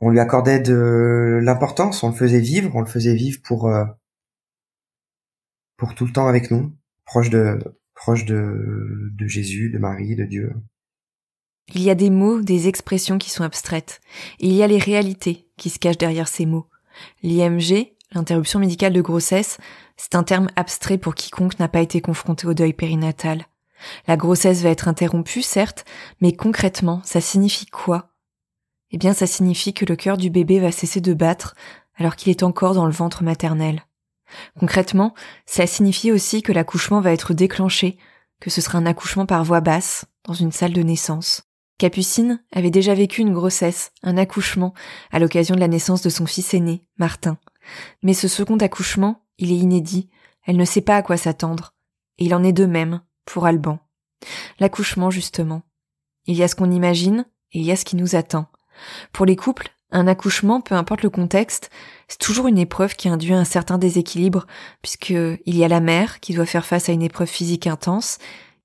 on lui accordait de l'importance, on le faisait vivre, on le faisait vivre pour euh, pour tout le temps avec nous, proche de proche de de Jésus, de Marie, de Dieu. Il y a des mots, des expressions qui sont abstraites. il y a les réalités qui se cachent derrière ces mots. L'IMG, l'interruption médicale de grossesse, c'est un terme abstrait pour quiconque n'a pas été confronté au deuil périnatal. La grossesse va être interrompue, certes, mais concrètement, ça signifie quoi? Eh bien, ça signifie que le cœur du bébé va cesser de battre alors qu'il est encore dans le ventre maternel. Concrètement, ça signifie aussi que l'accouchement va être déclenché, que ce sera un accouchement par voix basse, dans une salle de naissance. Capucine avait déjà vécu une grossesse, un accouchement, à l'occasion de la naissance de son fils aîné, Martin. Mais ce second accouchement, il est inédit, elle ne sait pas à quoi s'attendre. Et il en est de même pour Alban. L'accouchement, justement. Il y a ce qu'on imagine et il y a ce qui nous attend. Pour les couples, un accouchement, peu importe le contexte, c'est toujours une épreuve qui induit un certain déséquilibre, puisque il y a la mère qui doit faire face à une épreuve physique intense,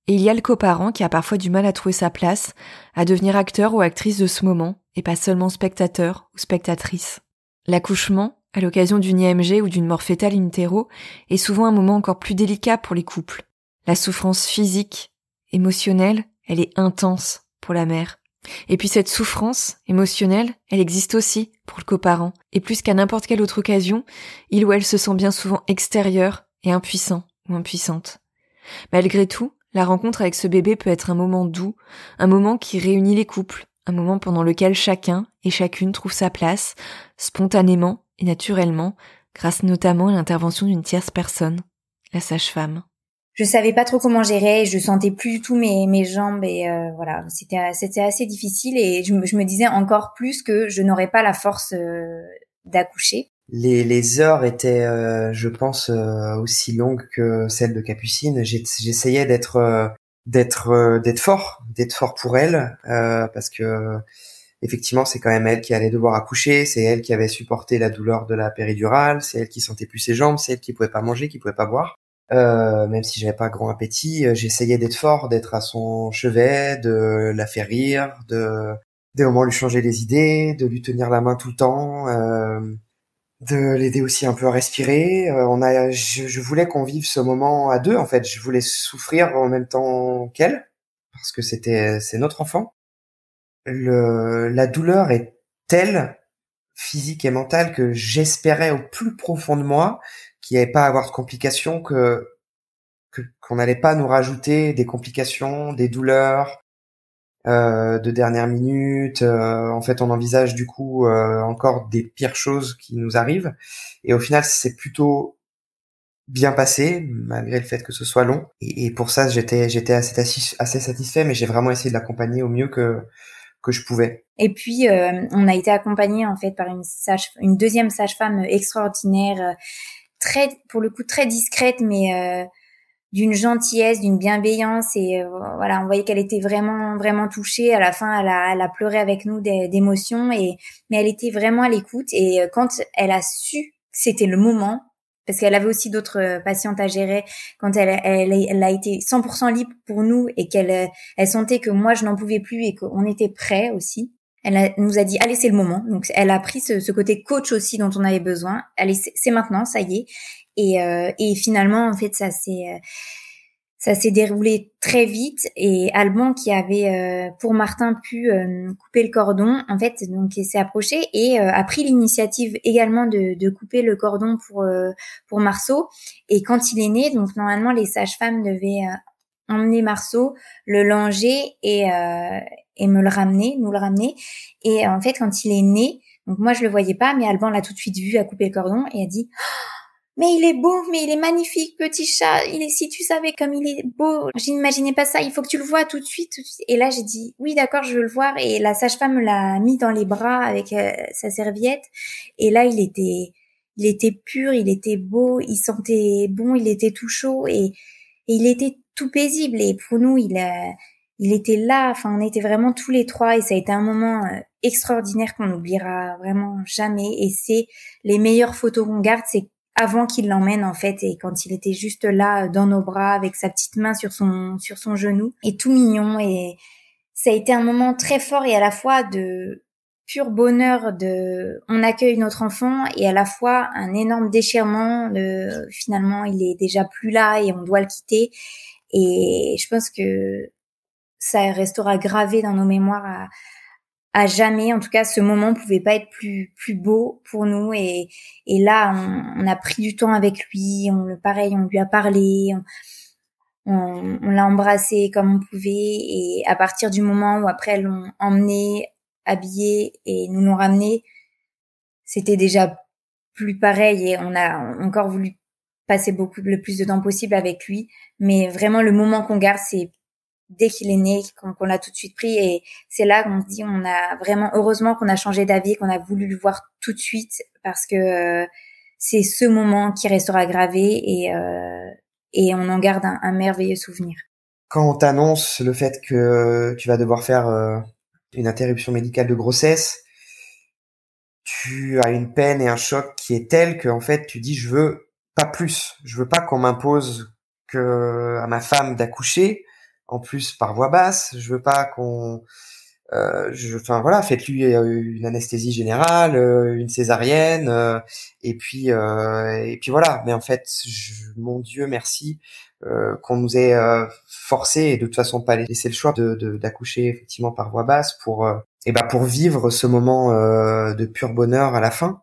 et il y a le coparent qui a parfois du mal à trouver sa place, à devenir acteur ou actrice de ce moment, et pas seulement spectateur ou spectatrice. L'accouchement, à l'occasion d'une IMG ou d'une mort fétale in utero, est souvent un moment encore plus délicat pour les couples. La souffrance physique, émotionnelle, elle est intense pour la mère. Et puis cette souffrance émotionnelle, elle existe aussi pour le coparent. Et plus qu'à n'importe quelle autre occasion, il ou elle se sent bien souvent extérieur et impuissant ou impuissante. Malgré tout, la rencontre avec ce bébé peut être un moment doux, un moment qui réunit les couples, un moment pendant lequel chacun et chacune trouve sa place, spontanément et naturellement, grâce notamment à l'intervention d'une tierce personne, la sage-femme. Je savais pas trop comment gérer, je sentais plus du tout mes, mes jambes et euh, voilà, c'était c'était assez difficile et je me, je me disais encore plus que je n'aurais pas la force euh, d'accoucher les, les heures étaient, euh, je pense, euh, aussi longues que celles de Capucine. J'essayais d'être euh, d'être d'être fort, d'être fort pour elle, parce que effectivement, c'est quand même elle qui allait devoir accoucher, c'est elle qui avait supporté la douleur de la péridurale, c'est elle qui sentait plus ses jambes, c'est elle qui pouvait pas manger, qui pouvait pas boire. même si j'avais pas grand appétit, j'essayais d'être fort, d'être à son chevet, de la faire rire, de des moments lui changer les idées, de lui tenir la main tout le temps. Euh, de l'aider aussi un peu à respirer. Euh, on a, je, voulais qu'on vive ce moment à deux en fait. Je voulais souffrir en même temps qu'elle parce que c'était c'est notre enfant. Le, la douleur est telle physique et mentale que j'espérais au plus profond de moi qu'il n'y avait pas à avoir de complications, que qu'on n'allait pas nous rajouter des complications, des douleurs, euh, de dernière minute. Euh, en fait, on envisage du coup euh, encore des pires choses qui nous arrivent. Et au final, c'est plutôt bien passé malgré le fait que ce soit long. Et, pour ça, j'étais j'étais assez, assez satisfait, mais j'ai vraiment essayé de l'accompagner au mieux que je pouvais. Et puis, on a été accompagné en fait par une sage, une deuxième sage-femme extraordinaire, très pour le coup très discrète, mais d'une gentillesse, d'une bienveillance et euh, voilà, on voyait qu'elle était vraiment vraiment touchée. À la fin, elle a, elle a pleuré avec nous d'émotion et mais elle était vraiment à l'écoute et euh, quand elle a su que c'était le moment parce qu'elle avait aussi d'autres euh, patientes à gérer quand elle, elle, elle a été 100% libre pour nous et qu'elle elle sentait que moi je n'en pouvais plus et qu'on était prêt aussi. Elle nous a dit allez c'est le moment. Donc elle a pris ce, ce, côté coach aussi dont on avait besoin. Allez c'est maintenant ça y est. Et, euh, et finalement, en fait, ça s'est euh, ça s'est déroulé très vite et Alban qui avait euh, pour Martin pu couper le cordon en fait donc s'est approché et a pris l'initiative également de, de, couper le cordon pour pour Marceau. Et quand il est né donc normalement les sages-femmes devaient emmener Marceau le langer et et me le ramener nous le ramener. Et en fait quand il est né donc moi je le voyais pas mais Alban l'a tout de suite vu a coupé le cordon et a dit mais il est beau, mais il est magnifique, petit chat. Il est, si tu savais comme il est beau, je n'imaginais pas ça. Il faut que tu le vois tout de suite. Et là, j'ai dit, oui, d'accord, je veux le voir. Et la sage-femme l'a mis dans les bras avec euh, sa serviette. Et là, il était, il était pur, il était beau, il sentait bon, il était tout chaud et, il était tout paisible. Et pour nous, il a, il était là. Enfin, on était vraiment tous les trois et ça a été un moment euh, extraordinaire qu'on n'oubliera vraiment jamais. Et c'est les meilleures photos qu'on garde, c'est avant qu'il l'emmène en fait et quand il était juste là dans nos bras avec sa petite main sur son sur son genou et tout mignon et ça a été un moment très fort et à la fois de pur bonheur de on accueille notre enfant et à la fois un énorme déchirement de finalement il est déjà plus là et on doit le quitter. Et je pense que ça restera gravé dans nos mémoires à jamais. En tout cas, ce moment pouvait pas être plus plus beau pour nous. Et, et là, on, a pris du temps avec lui. On le pareil, on lui a parlé. On, on, l'a embrassé comme on pouvait. Et à partir du moment où après l'ont emmené, habillé et nous l'ont ramené, c'était déjà plus pareil. Et on a encore voulu passer beaucoup le plus de temps possible avec lui. Mais vraiment, le moment qu'on garde, c'est dès qu'il est né, qu'on l'a tout de suite pris. Et c'est là qu'on se dit, on a vraiment, heureusement qu'on a changé d'avis, qu'on a voulu le voir tout de suite, parce que euh, c'est ce moment qui restera gravé et, euh, et on en garde un, merveilleux souvenir. Quand on t'annonce le fait que tu vas devoir faire euh, une interruption médicale de grossesse, tu as une peine et un choc qui est tel que en fait tu dis je veux pas plus, je veux pas qu'on m'impose que à ma femme d'accoucher, en plus par voix basse. Je veux pas qu'on, euh, je, enfin voilà, faites-lui euh, une anesthésie générale, euh, une césarienne, euh, et puis et puis voilà. Mais en fait, mon Dieu, merci qu'on nous ait forcé et de toute façon pas laissé le choix de d'accoucher effectivement par voix basse pour et ben pour vivre ce moment de pur bonheur à la fin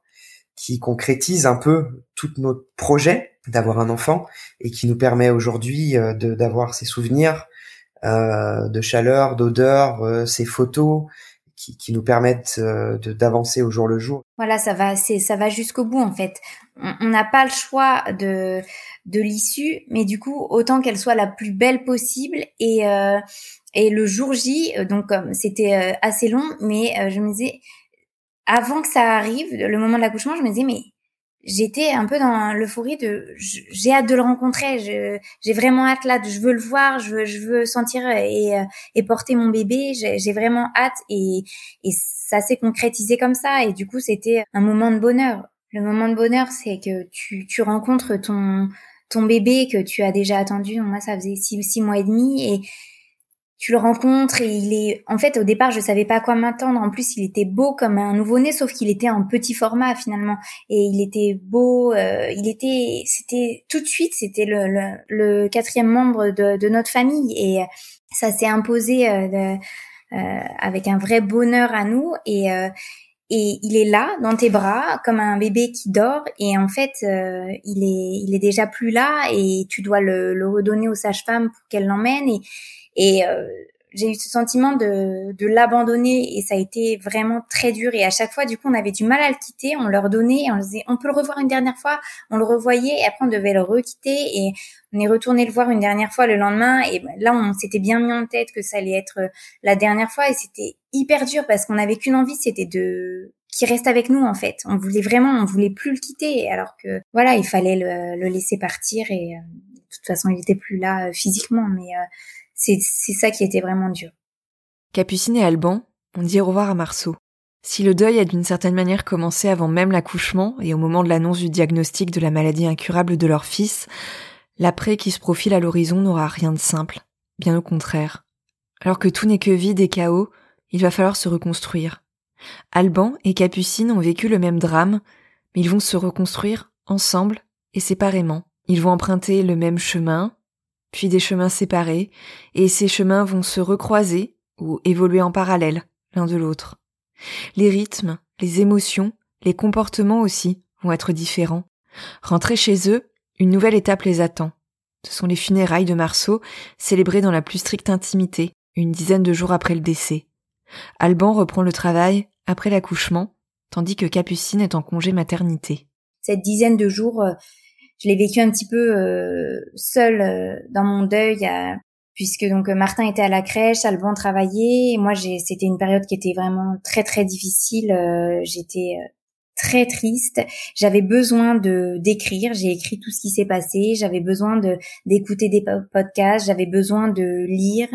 qui concrétise un peu tout notre projet d'avoir un enfant et qui nous permet aujourd'hui d'avoir ces souvenirs euh, de chaleur, d'odeur, euh, ces photos qui, qui, nous permettent euh, d'avancer au jour le jour. Voilà, ça va, ça va jusqu'au bout en fait. On n'a pas le choix de de l'issue, mais du coup autant qu'elle soit la plus belle possible et euh, et le jour J, donc c'était assez long, mais je me disais avant que ça arrive, le moment de l'accouchement, je me disais mais j'étais un peu dans l'euphorie de j'ai hâte de le rencontrer j'ai vraiment hâte là je veux le voir je veux je veux sentir et, euh, et porter mon bébé j'ai vraiment hâte et et ça s'est concrétisé comme ça et du coup c'était un moment de bonheur. Le moment de bonheur c'est que tu tu rencontres ton ton bébé que tu as déjà attendu. Moi ça faisait six, six mois et demi et tu le rencontres et il est en fait au départ je savais pas à quoi m'attendre. En plus il était beau comme un nouveau-né sauf qu'il était en petit format finalement. Et il était beau euh, il était c'était tout de suite c'était le, le, quatrième membre de, de, notre famille. Et ça s'est imposé euh, euh, avec un vrai bonheur à nous. Et et il est là dans tes bras comme un bébé qui dort et en fait il est il est déjà plus là et tu dois le, redonner aux sages-femmes pour qu'elles l'emmènent et et euh, j'ai eu ce sentiment de, de l'abandonner et ça a été vraiment très dur. Et à chaque fois, du coup, on avait du mal à le quitter. On leur donnait, on disait, on peut le revoir une dernière fois. On le revoyait et après on devait le requitter et on est retourné le voir une dernière fois le lendemain. Et ben, là, on s'était bien mis en tête que ça allait être euh, la dernière fois et c'était hyper dur parce qu'on n'avait qu'une envie, c'était de qu'il reste avec nous en fait. On voulait vraiment, on voulait plus le quitter alors que voilà, il fallait le, le laisser partir et euh, de toute façon, il était plus là physiquement, mais c'est ça qui était vraiment dur. Capucine et Alban ont dit au revoir à Marceau. Si le deuil a d'une certaine manière commencé avant même l'accouchement et au moment de l'annonce du diagnostic de la maladie incurable de leur fils, l'après qui se profile à l'horizon n'aura rien de simple, bien au contraire. Alors que tout n'est que vide et chaos, il va falloir se reconstruire. Alban et Capucine ont vécu le même drame, mais ils vont se reconstruire ensemble et séparément. Ils vont emprunter le même chemin, puis des chemins séparés, et ces chemins vont se recroiser ou évoluer en parallèle l'un de l'autre. Les rythmes, les émotions, les comportements aussi vont être différents. Rentrer chez eux, une nouvelle étape les attend. Ce sont les funérailles de Marceau, célébrées dans la plus stricte intimité, une dizaine de jours après le décès. Alban reprend le travail après l'accouchement, tandis que Capucine est en congé maternité. Cette dizaine de jours, euh, je l'ai vécu un petit peu euh, seule euh, dans mon deuil, euh, puisque donc Martin était à la crèche, Alban travaillait, et moi c'était une période qui était vraiment très très difficile. j'étais très triste. J'avais besoin de d'écrire. J'ai écrit tout ce qui s'est passé. J'avais besoin de d'écouter des podcasts. J'avais besoin de lire,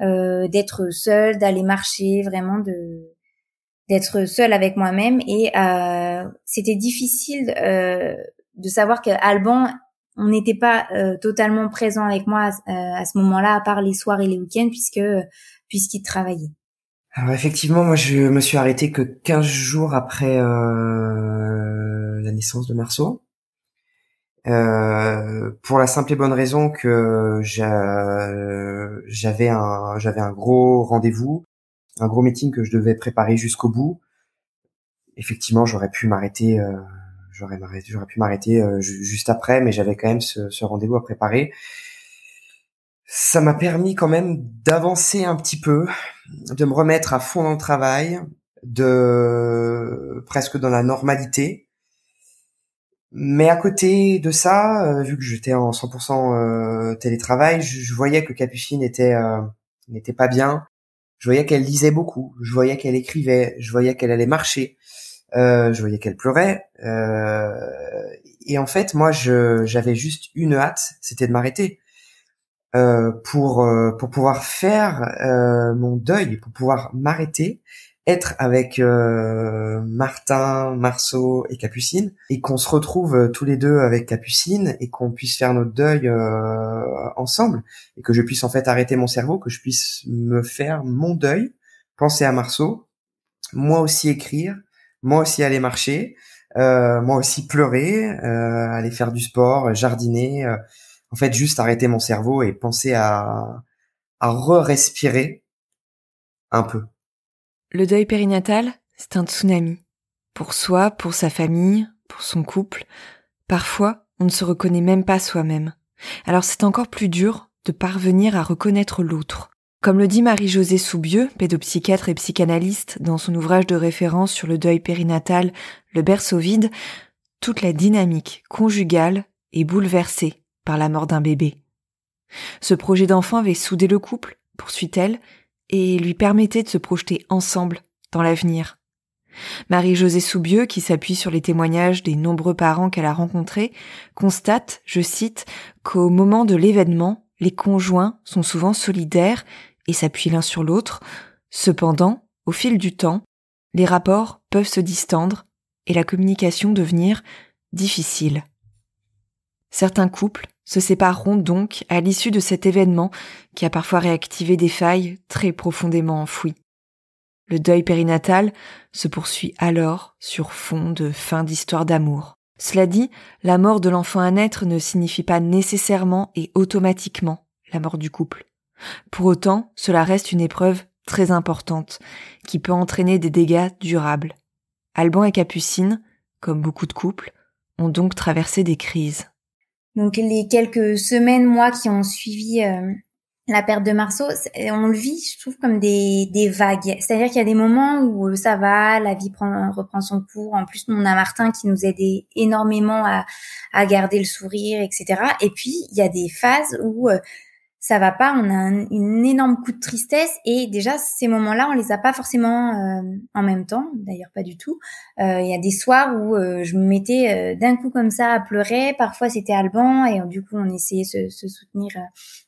euh, d'être seule, d'aller marcher, vraiment de d'être seule avec moi-même. Et euh, c'était difficile euh, de savoir que Alban on n'était pas totalement présent avec moi à ce moment-là, à part les soirs et les week-ends, puisque puisqu'il travaillait. Alors effectivement, moi je me suis arrêté que 15 jours après euh, la naissance de Marceau. Euh, pour la simple et bonne raison que j'avais un j'avais un gros rendez-vous, un gros meeting que je devais préparer jusqu'au bout. Effectivement, j'aurais pu m'arrêter, euh, j'aurais pu m'arrêter juste après, mais j'avais quand même ce, rendez-vous à préparer ça m'a permis quand même d'avancer un petit peu, de me remettre à fond dans le travail, de presque dans la normalité. Mais à côté de ça, euh, vu que j'étais en 100% euh, télétravail, je, voyais que Capucine était euh, n'était pas bien. Je voyais qu'elle lisait beaucoup, je voyais qu'elle écrivait, je voyais qu'elle allait marcher, je voyais qu'elle pleurait. et en fait, moi, j'avais juste une hâte, c'était de m'arrêter euh, pour euh, pour pouvoir faire euh, mon deuil, pour pouvoir m'arrêter, être avec Martin, Marceau et Capucine, et qu'on se retrouve tous les deux avec Capucine et qu'on puisse faire notre deuil ensemble, et que je puisse en fait arrêter mon cerveau, que je puisse me faire mon deuil, penser à Marceau, moi aussi écrire, moi aussi aller marcher, moi aussi pleurer, aller faire du sport, jardiner en fait juste arrêter mon cerveau et penser à à re-respirer un peu. Le deuil périnatal, c'est un tsunami. Pour soi, pour sa famille, pour son couple. Parfois, on ne se reconnaît même pas soi-même. Alors c'est encore plus dur de parvenir à reconnaître l'autre. Comme le dit Marie-Josée Soubieux, pédopsychiatre et psychanalyste, dans son ouvrage de référence sur le deuil périnatal, Le berceau vide, toute la dynamique conjugale est bouleversée par la mort d'un bébé. Ce projet d'enfant avait soudé le couple, poursuit-elle, et lui permettait de se projeter ensemble dans l'avenir. Marie-Josée Soubieux, qui s'appuie sur les témoignages des nombreux parents qu'elle a rencontrés, constate, je cite, qu'au moment de l'événement, les conjoints sont souvent solidaires et s'appuient l'un sur l'autre. Cependant, au fil du temps, les rapports peuvent se distendre et la communication devenir difficile. Certains couples se sépareront donc à l'issue de cet événement qui a parfois réactivé des failles très profondément enfouies. Le deuil périnatal se poursuit alors sur fond de fin d'histoire d'amour. Cela dit, la mort de l'enfant à naître ne signifie pas nécessairement et automatiquement la mort du couple. Pour autant, cela reste une épreuve très importante qui peut entraîner des dégâts durables. Alban et Capucine, comme beaucoup de couples, ont donc traversé des crises. Donc les quelques semaines, mois qui ont suivi euh, la perte de Marceau, on le vit, je trouve, comme des, vagues. C'est-à-dire qu'il y a des moments où euh, ça va, la vie prend, reprend son cours. En plus, on a Martin qui nous aide énormément à, garder le sourire, etc. Et puis, il y a des phases où euh, ça va pas, on a un une énorme coup de tristesse et déjà ces moments-là, on les a pas forcément euh, en même temps, d'ailleurs pas du tout. Euh, il y a des soirs où euh, je me mettais d'un coup comme ça à pleurer, parfois c'était Alban et du coup on essayait de se, se soutenir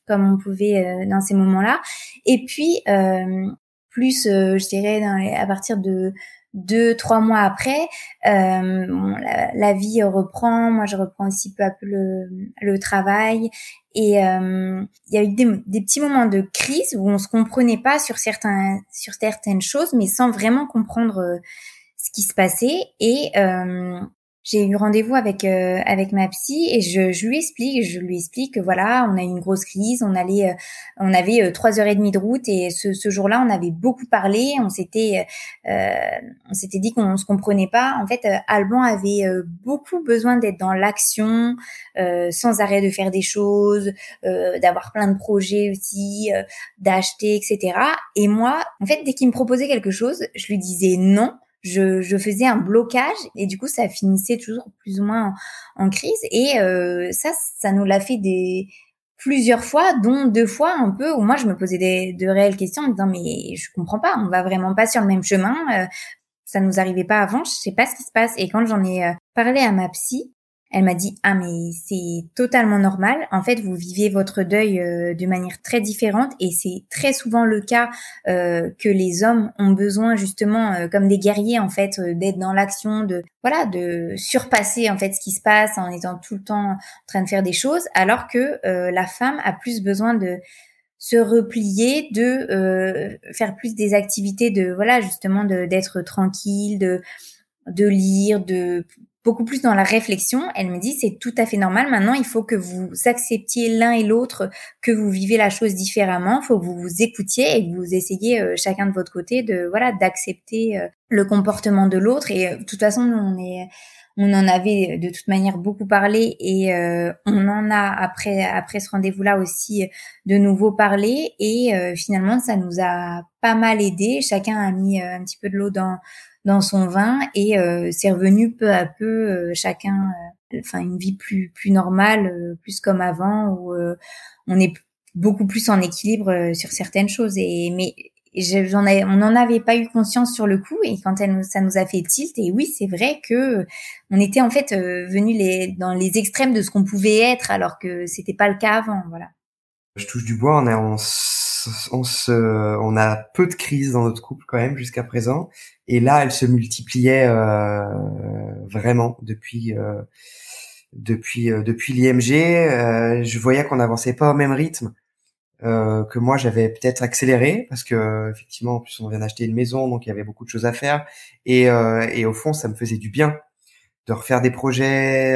comme on pouvait dans ces moments-là. Et puis plus, je dirais, dans à partir de deux, trois mois après, euh, la, vie reprend. Moi, je reprends aussi peu à peu le, le travail. Et euh, il y a eu des, petits moments de crise où on se comprenait pas sur certains, sur certaines choses, mais sans vraiment comprendre euh, ce qui se passait. Et euh, j'ai eu rendez-vous avec euh, avec ma psy et je, je, lui explique, je lui explique que voilà, on a eu une grosse crise, on allait, euh, on avait euh, trois heures et demie de route et ce, ce jour-là, on avait beaucoup parlé, on s'était, on s'était dit qu'on se comprenait pas. En fait, Alban avait beaucoup besoin d'être dans l'action, sans arrêt de faire des choses, d'avoir plein de projets aussi, d'acheter, etc. Et moi, en fait, dès qu'il me proposait quelque chose, je lui disais non je, je, faisais un blocage et du coup ça finissait toujours plus ou moins en, crise. Et euh, ça ça nous l'a fait des plusieurs fois dont deux fois un peu où moi je me posais des, de réelles questions en me disant mais je comprends pas on va vraiment pas sur le même chemin euh, ça nous arrivait pas avant je sais pas ce qui se passe. Et quand j'en ai euh, parlé à ma psy Elle m'a dit ah mais c'est totalement normal. En fait, vous vivez votre deuil euh, de manière très différente et c'est très souvent le cas euh, que les hommes ont besoin justement euh, comme des guerriers en fait d'être dans l'action, de voilà, de surpasser en fait ce qui se passe en étant tout le temps en train de faire des choses, alors que la femme a plus besoin de se replier, de faire plus des activités de voilà justement d'être tranquille, de de lire, de beaucoup plus dans la réflexion. Elle me dit c'est tout à fait normal. Maintenant, il faut que vous acceptiez l'un et l'autre, que vous vivez la chose différemment. Il faut que vous vous écoutiez et que vous essayiez euh, chacun de votre côté de voilà d'accepter euh, le comportement de l'autre. Et euh, de toute façon, on est on en avait de toute manière beaucoup parlé et on en a après après ce rendez-vous-là aussi de nouveau parlé et finalement ça nous a pas mal aidé. Chacun a mis un petit peu de l'eau dans dans son vin et euh, c'est revenu peu à peu euh, chacun euh, enfin une vie plus plus normale plus comme avant où on est beaucoup plus en équilibre sur certaines choses et mais j'en ai, on n'en avait pas eu conscience sur le coup et quand elle, ça nous a fait tilt et oui c'est vrai que on était en fait venu les dans les extrêmes de ce qu'on pouvait être alors que c'était pas le cas avant voilà. Je touche du bois on est on on se, on a peu de crises dans notre couple quand même jusqu'à présent, et là, elle se multipliait euh, vraiment depuis euh, depuis euh, depuis l'IMG. je voyais qu'on n'avançait pas au même rythme que moi. J'avais peut-être accéléré parce que effectivement, en plus, on vient d'acheter une maison, donc il y avait beaucoup de choses à faire, et et au fond, ça me faisait du bien de refaire des projets,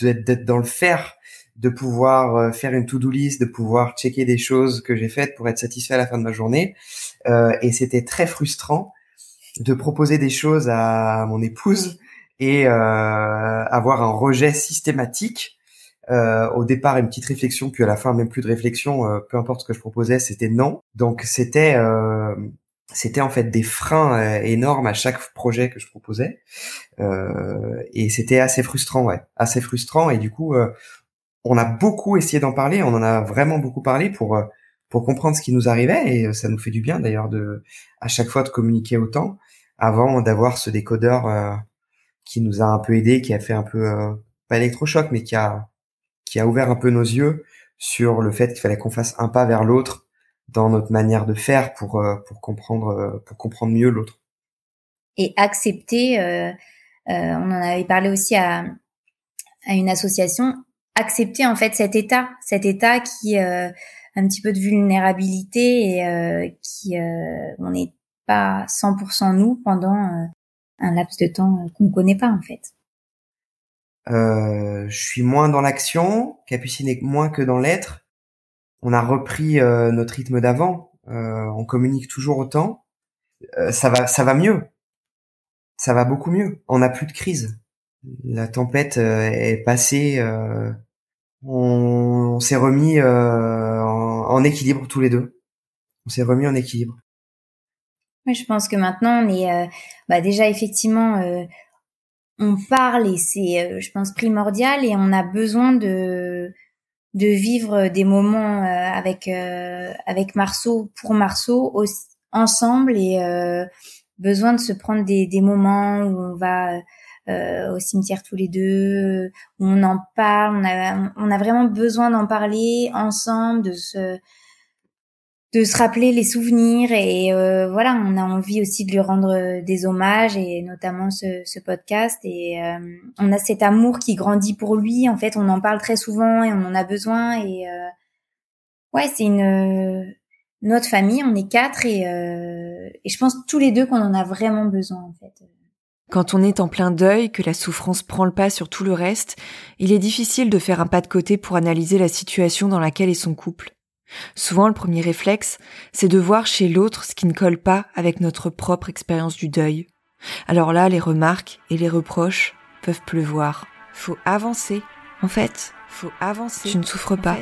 d'être dans le faire de pouvoir euh, faire une to-do list, de pouvoir checker des choses que j'ai faites pour être satisfait à la fin de ma journée. Euh, et c'était très frustrant de proposer des choses à mon épouse et euh, avoir un rejet systématique. Euh, au départ, une petite réflexion, puis à la fin, même plus de réflexion. Euh, peu importe ce que je proposais, c'était non. Donc c'était euh, c'était en fait des freins énormes à chaque projet que je proposais et c'était assez frustrant ouais assez frustrant et du coup on a beaucoup essayé d'en parler, on en a vraiment beaucoup parlé pour euh, pour comprendre ce qui nous arrivait et euh, ça nous fait du bien d'ailleurs de à chaque fois de communiquer autant avant d'avoir ce décodeur euh, qui nous a un peu aidé, qui a fait un peu pas électrochoc mais qui a qui a ouvert un peu nos yeux sur le fait qu'il fallait qu'on fasse un pas vers l'autre dans notre manière de faire pour pour comprendre pour comprendre mieux l'autre. Et accepter on en avait parlé aussi à à une association accepter en fait cet état, cet état qui euh, un petit peu de vulnérabilité et euh, qui euh, on n'est pas 100% nous pendant euh, un laps de temps qu'on ne connaît pas en fait. je suis moins dans l'action, Capucine est moins que dans l'être. On a repris notre rythme d'avant, on communique toujours autant. ça va, ça va mieux, ça va beaucoup mieux. On n'a plus de crise la tempête euh, est passée. Euh, on, s'est remis euh, en, équilibre tous les deux. On s'est remis en équilibre. Oui, je pense que maintenant on est bah déjà effectivement on parle et c'est je pense primordial et on a besoin de de vivre des moments avec avec Marceau pour Marceau aussi, ensemble et besoin de se prendre des, des moments où on va euh, au cimetière tous les deux, où on en parle, on a, on a vraiment besoin d'en parler ensemble, de se de se rappeler les souvenirs et euh, voilà, on a envie aussi de lui rendre des hommages et notamment ce, ce podcast et euh, on a cet amour qui grandit pour lui. En fait, on en parle très souvent et on en a besoin et euh, ouais, c'est une notre famille, on est quatre et, et je pense tous les deux qu'on en a vraiment besoin en fait. Quand on est en plein deuil, que la souffrance prend le pas sur tout le reste, il est difficile de faire un pas de côté pour analyser la situation dans laquelle est son couple. Souvent, le premier réflexe, c'est de voir chez l'autre ce qui ne colle pas avec notre propre expérience du deuil. Alors là, les remarques et les reproches peuvent pleuvoir. Faut avancer. En fait, faut avancer. Tu ne souffres pas.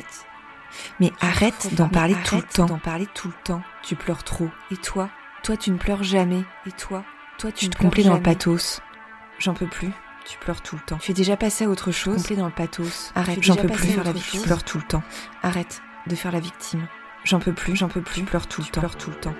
Mais arrête d'en parler tout le temps. D'en parler tout le temps. Tu pleures trop. Et toi? Toi, tu ne pleures jamais. Et toi? Toi, tu, te complais dans le pathos. J'en peux plus. Tu pleures tout le temps. Tu es déjà passé à autre chose. Complais dans le pathos. Arrête. J'en peux plus. La Arrête de faire la victime. J'en peux plus. J'en peux plus. Tu pleures tout le temps. tout le temps.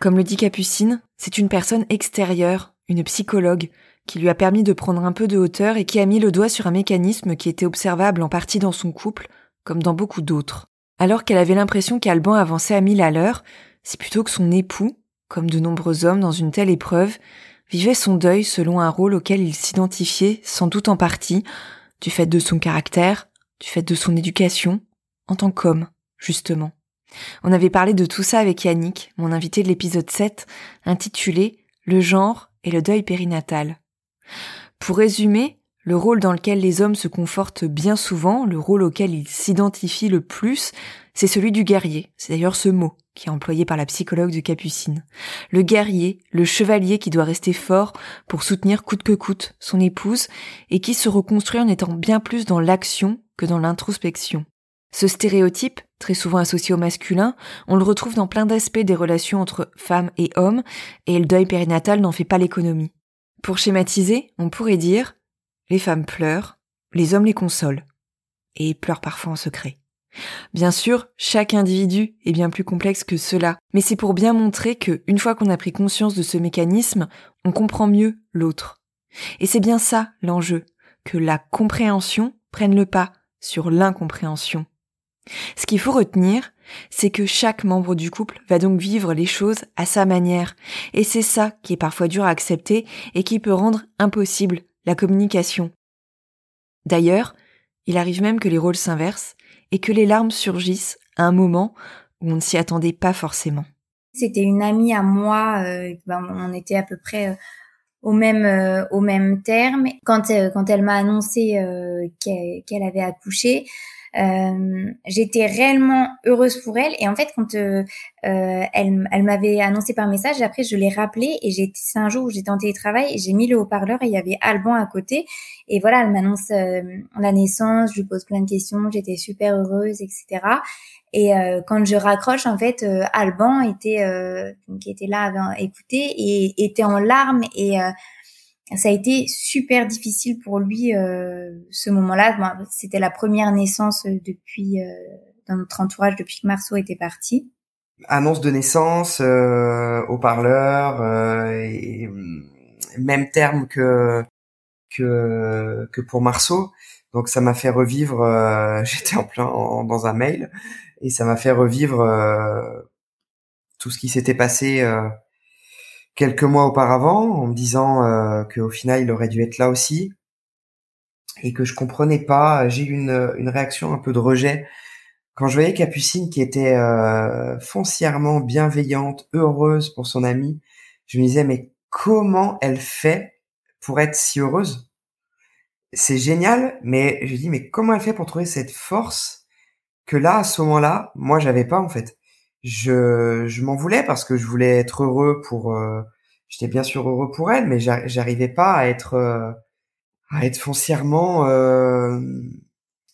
Comme le dit Capucine, c'est une personne extérieure, une psychologue, qui lui a permis de prendre un peu de hauteur et qui a mis le doigt sur un mécanisme qui était observable en partie dans son couple, comme dans beaucoup d'autres. Alors qu'elle avait l'impression qu'Alban avançait à mille à l'heure, c'est plutôt que son époux, comme de nombreux hommes dans une telle épreuve, vivait son deuil selon un rôle auquel il s'identifiait sans doute en partie, du fait de son caractère, du fait de son éducation, en tant qu'homme, justement. On avait parlé de tout ça avec Yannick, mon invité de l'épisode 7, intitulé Le genre et le deuil périnatal. Pour résumer, le rôle dans lequel les hommes se confortent bien souvent, le rôle auquel ils s'identifient le plus, c'est celui du guerrier. C'est d'ailleurs ce mot qui est employé par la psychologue de Capucine. Le guerrier, le chevalier qui doit rester fort pour soutenir coûte que coûte son épouse et qui se reconstruit en étant bien plus dans l'action que dans l'introspection. Ce stéréotype, très souvent associé au masculin, on le retrouve dans plein d'aspects des relations entre femmes et hommes, et le deuil périnatal n'en fait pas l'économie. Pour schématiser, on pourrait dire les femmes pleurent, les hommes les consolent, et pleurent parfois en secret. Bien sûr, chaque individu est bien plus complexe que cela, mais c'est pour bien montrer que, une fois qu'on a pris conscience de ce mécanisme, on comprend mieux l'autre. Et c'est bien ça l'enjeu, que la compréhension prenne le pas sur l'incompréhension. Ce qu'il faut retenir, c'est que chaque membre du couple va donc vivre les choses à sa manière, et c'est ça qui est parfois dur à accepter et qui peut rendre impossible la communication. D'ailleurs, il arrive même que les rôles s'inversent et que les larmes surgissent à un moment où on ne s'y attendait pas forcément. C'était une amie à moi, euh, ben, on était à peu près euh, au même euh, au même terme. Quand elle m'a annoncé qu'elle avait accouché, euh, j'étais réellement heureuse pour elle. Et en fait, quand euh, euh, elle, elle m'avait annoncé par message, après je l'ai rappelé et c'est un jour où j'étais en télétravail et j'ai mis le haut-parleur et il y avait Alban à côté. Et voilà, elle m'annonce la naissance, je lui pose plein de questions, j'étais super heureuse, etc. Et quand je raccroche, en fait, Alban était qui était là, avait écouté et était en larmes et ça a été super difficile pour lui euh, ce moment-là. C'était la première naissance depuis euh, dans notre entourage depuis que Marceau était parti. Annonce de naissance, euh, haut-parleur, euh, et même terme que que que pour Marceau. Donc ça m'a fait revivre. Euh, j'étais en plein dans un mail et ça m'a fait revivre tout ce qui s'était passé quelques mois auparavant en me disant euh, qu'au final il aurait dû être là aussi et que je comprenais pas. J'ai eu une, une réaction un peu de rejet quand je voyais Capucine qui était euh, foncièrement bienveillante, heureuse pour son ami. Je me disais mais comment elle fait pour être si heureuse? C'est génial, mais je dis mais comment elle fait pour trouver cette force que là à ce moment-là, moi j'avais pas en fait? Je, je m'en voulais parce que je voulais être heureux pour euh, j'étais bien sûr heureux pour elle mais j'arrivais pas à être euh, à être foncièrement euh,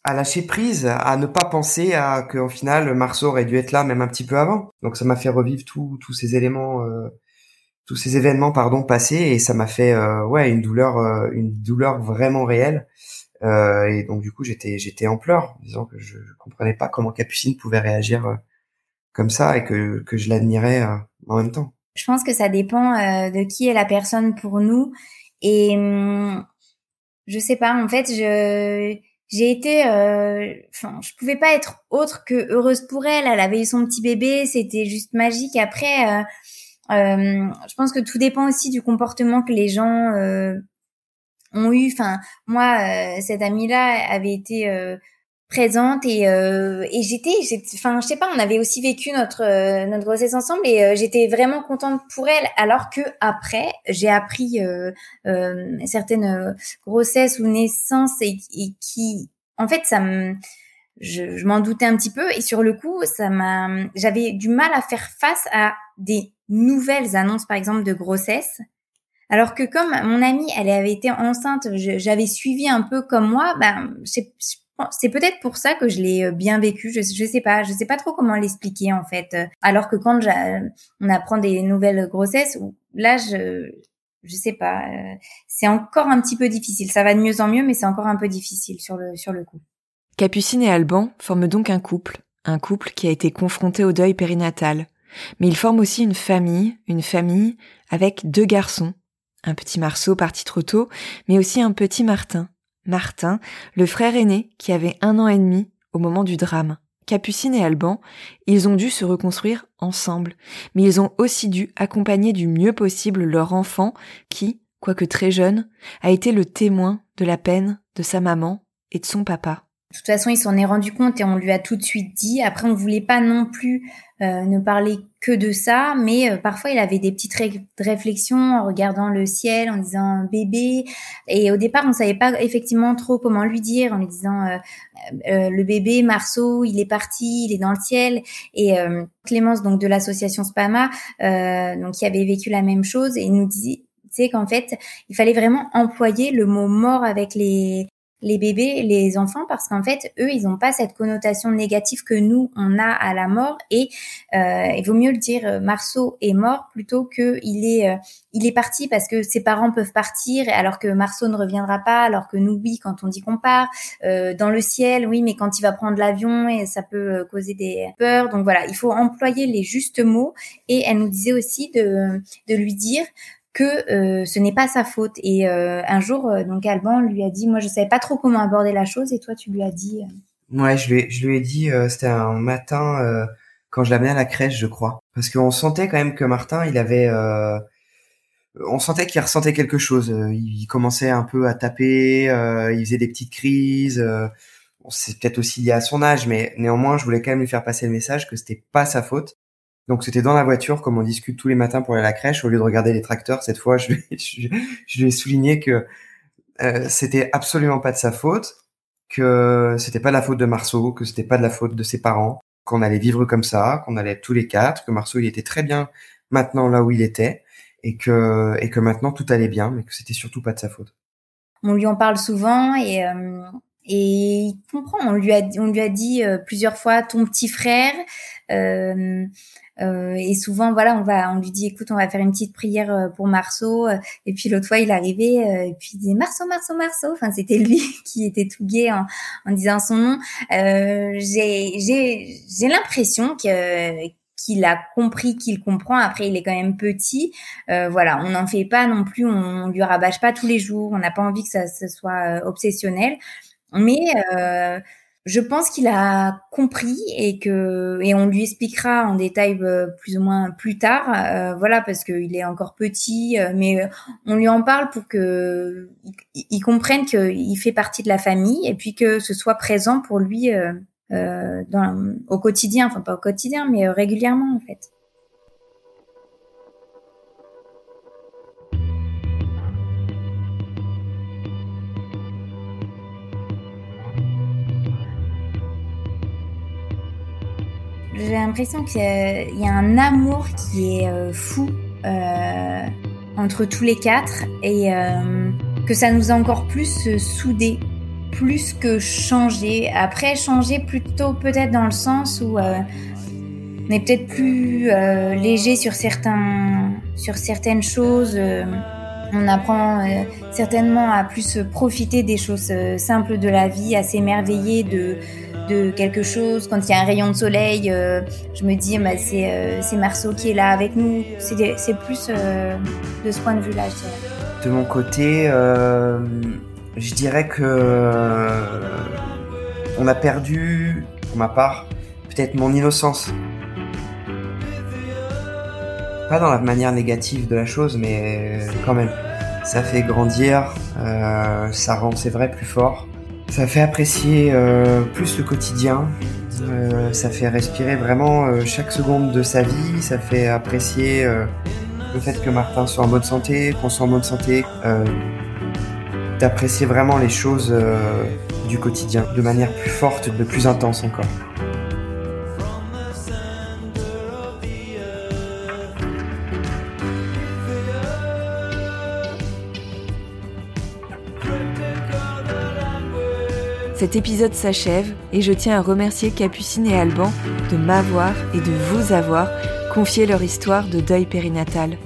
à lâcher prise à ne pas penser à qu'au final Marceau aurait dû être là même un petit peu avant. Donc ça m'a fait revivre tous tous ces éléments tous ces événements pardon passés et ça m'a fait ouais une douleur une douleur vraiment réelle. Et donc du coup j'étais j'étais en pleurs disant que je, je comprenais pas comment Capucine pouvait réagir comme ça et que, que je l'admirais euh, en même temps. Je pense que ça dépend euh, de qui est la personne pour nous. Et hum, je sais pas en fait je j'ai été euh, enfin je pouvais pas être autre que heureuse pour elle. Elle avait eu son petit bébé c'était juste magique. Après je pense que tout dépend aussi du comportement que les gens ont eu. Enfin moi cette amie là avait été présente et euh, et j'étais enfin je sais pas on avait aussi vécu notre euh, notre grossesse ensemble et euh, j'étais vraiment contente pour elle alors que après j'ai appris certaines grossesses ou naissances et, qui en fait ça me je, je m'en doutais un petit peu et sur le coup ça m'a j'avais du mal à faire face à des nouvelles annonces par exemple de grossesse. Alors que comme mon amie elle avait été enceinte j'avais suivi un peu comme moi ben je, c'est peut-être pour ça que je l'ai euh, bien vécu. Je, je sais pas, je sais pas trop comment l'expliquer en fait. Alors que quand on apprend des nouvelles grossesses, là je je sais pas, euh, c'est encore un petit peu difficile. Ça va de mieux en mieux, mais c'est encore un peu difficile sur le sur le coup. Capucine et Alban forment donc un couple, un couple qui a été confronté au deuil périnatal. Mais ils forment aussi une famille, une famille avec deux garçons. Un petit Marceau parti trop tôt, mais aussi un petit Martin. Martin, le frère aîné qui avait un an et demi au moment du drame. Capucine et Alban, ils ont dû se reconstruire ensemble, mais ils ont aussi dû accompagner du mieux possible leur enfant qui, quoique très jeune, a été le témoin de la peine de sa maman et de son papa. De toute façon, il s'en est rendu compte et on lui a tout de suite dit. Après, on voulait pas non plus euh, ne parler que de ça, mais euh, parfois il avait des petites réflexions en regardant le ciel, en disant bébé. Et au départ, on savait pas effectivement trop comment lui dire, en lui disant euh, le bébé Marceau, il est parti, il est dans le ciel. Et Clémence, donc de l'association Spama, donc qui avait vécu la même chose, et nous c'est qu'en fait, il fallait vraiment employer le mot mort avec les les bébés, les enfants, parce qu'en fait, eux, ils n'ont pas cette connotation négative que nous, on a à la mort. Et euh, il vaut mieux le dire, euh, Marceau est mort plutôt que il est, euh, il est parti parce que ses parents peuvent partir, alors que Marceau ne reviendra pas, alors que nous, oui, quand on dit qu'on part, dans le ciel, oui, mais quand il va prendre l'avion, et ça peut causer des peurs. Donc voilà, il faut employer les justes mots. Et elle nous disait aussi de, de lui dire que euh, ce n'est pas sa faute. Et euh, un jour, euh, donc Alban lui a dit, moi je savais pas trop comment aborder la chose, et toi tu lui as dit. Ouais, je lui ai, je lui ai dit, c'était un matin quand je l'amenais à la crèche, je crois, parce qu'on sentait quand même que Martin, il avait, on sentait qu'il ressentait quelque chose. Il commençait un peu à taper, il faisait des petites crises. c'est peut-être aussi lié à son âge, mais néanmoins, je voulais quand même lui faire passer le message que c'était pas sa faute donc c'était dans la voiture, comme on discute tous les matins pour aller à la crèche, au lieu de regarder les tracteurs, cette fois, je, lui ai souligné que euh, c'était absolument pas de sa faute, que c'était pas la faute de Marceau, que c'était pas de la faute de ses parents, qu'on allait vivre comme ça, qu'on allait être tous les quatre, que Marceau il était très bien maintenant là où il était, et que et que maintenant tout allait bien, mais que c'était surtout pas de sa faute. On lui en parle souvent et euh, et il comprend. On lui a on lui a dit euh, plusieurs fois ton petit frère. Euh, euh, et souvent, voilà, on va, on lui dit, écoute, on va faire une petite prière euh, pour Marceau. Euh, et puis l'autre fois, il arrivait et puis il disait Marceau, Marceau, Marceau. Enfin, c'était lui qui était tout gai en, en disant son nom. j'ai, j'ai, j'ai l'impression que qu'il a compris, qu'il comprend. Après, il est quand même petit. Euh, voilà, on n'en fait pas non plus, on, on lui rabâche pas tous les jours. On n'a pas envie que ça, ça soit obsessionnel. Mais euh, je pense qu'il a compris et que et on lui expliquera en détail euh, plus ou moins plus tard, euh, voilà parce qu'il est encore petit, euh, mais on lui en parle pour que il, comprenne qu'il fait partie de la famille et puis que ce soit présent pour lui au quotidien, enfin pas au quotidien, mais régulièrement en fait. J'ai l'impression qu'il y, a un amour qui est euh, fou euh, entre tous les quatre et euh, que ça nous a encore plus soudés, plus que changé. Après, changer plutôt peut-être dans le sens où on est peut-être plus léger sur certains, sur certaines choses. On apprend certainement à plus profiter des choses simples de la vie, à s'émerveiller de quelque chose. Quand il y a un rayon de soleil, euh, je me dis, bah, euh, c'est Marceau qui est là avec nous. C'est plus euh, de ce point de vue-là, De mon côté, je dirais que on a perdu, pour ma part, peut-être mon innocence. Pas dans la manière négative de la chose, mais quand même. Ça fait grandir, ça rend, c'est vrai, plus fort. Ça fait apprécier euh, plus le quotidien, euh, ça fait respirer vraiment euh, chaque seconde de sa vie, ça fait apprécier le fait que Martin soit en bonne santé, qu'on soit en bonne santé, d'apprécier vraiment les choses du quotidien de manière plus forte, de plus intense encore. Cet épisode s'achève et je tiens à remercier Capucine et Alban de m'avoir et de vous avoir confié leur histoire de deuil périnatal.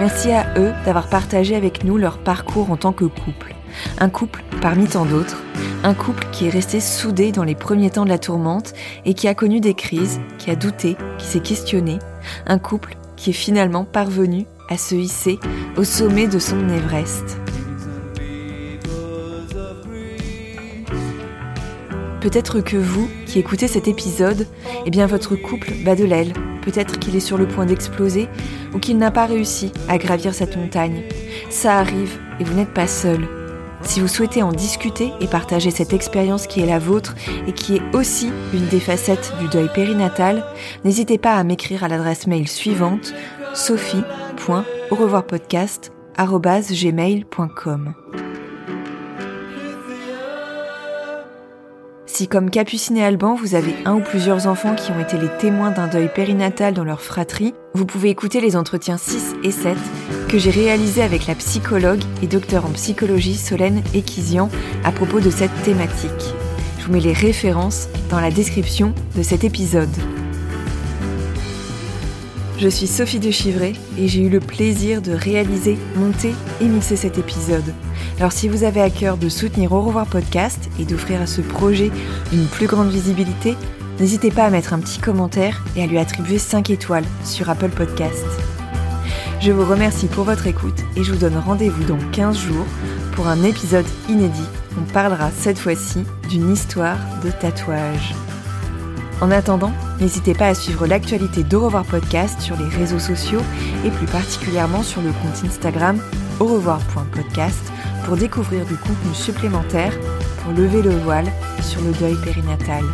Merci à eux d'avoir partagé avec nous leur parcours en tant que couple. Un couple parmi tant d'autres Un couple qui est resté soudé dans les premiers temps de la tourmente et qui a connu des crises, qui a douté, qui s'est questionné. Un couple qui est finalement parvenu à se hisser au sommet de son Everest. Peut-être que vous, qui écoutez cet épisode, eh bien votre couple bat de l'aile. Peut-être qu'il est sur le point d'exploser ou qu'il n'a pas réussi à gravir cette montagne. Ça arrive et vous n'êtes pas seul. Si vous souhaitez en discuter et partager cette expérience qui est la vôtre et qui est aussi une des facettes du deuil périnatal, n'hésitez pas à m'écrire à l'adresse mail suivante sophie.aurevoirpodcast.gmail.com Si comme Capucine et Alban, vous avez un ou plusieurs enfants qui ont été les témoins d'un deuil périnatal dans leur fratrie, vous pouvez écouter les entretiens 6 et 7 que j'ai réalisés avec la psychologue et docteur en psychologie Solène Ekizian à propos de cette thématique. Je vous mets les références dans la description de cet épisode. Je suis Sophie de Chivray et j'ai eu le plaisir de réaliser, monter et mixer cet épisode. Alors si vous avez à cœur de soutenir Au revoir podcast et d'offrir à ce projet une plus grande visibilité, n'hésitez pas à mettre un petit commentaire et à lui attribuer 5 étoiles sur Apple Podcast. Je vous remercie pour votre écoute et je vous donne rendez-vous dans 15 jours pour un épisode inédit. On parlera cette fois-ci d'une histoire de tatouage. En attendant, n'hésitez pas à suivre l'actualité d'Au revoir podcast sur les réseaux sociaux et plus particulièrement sur le compte Instagram au revoir.podcast pour découvrir du contenu supplémentaire pour lever le voile sur le deuil périnatal.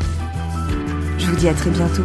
Je vous dis à très bientôt.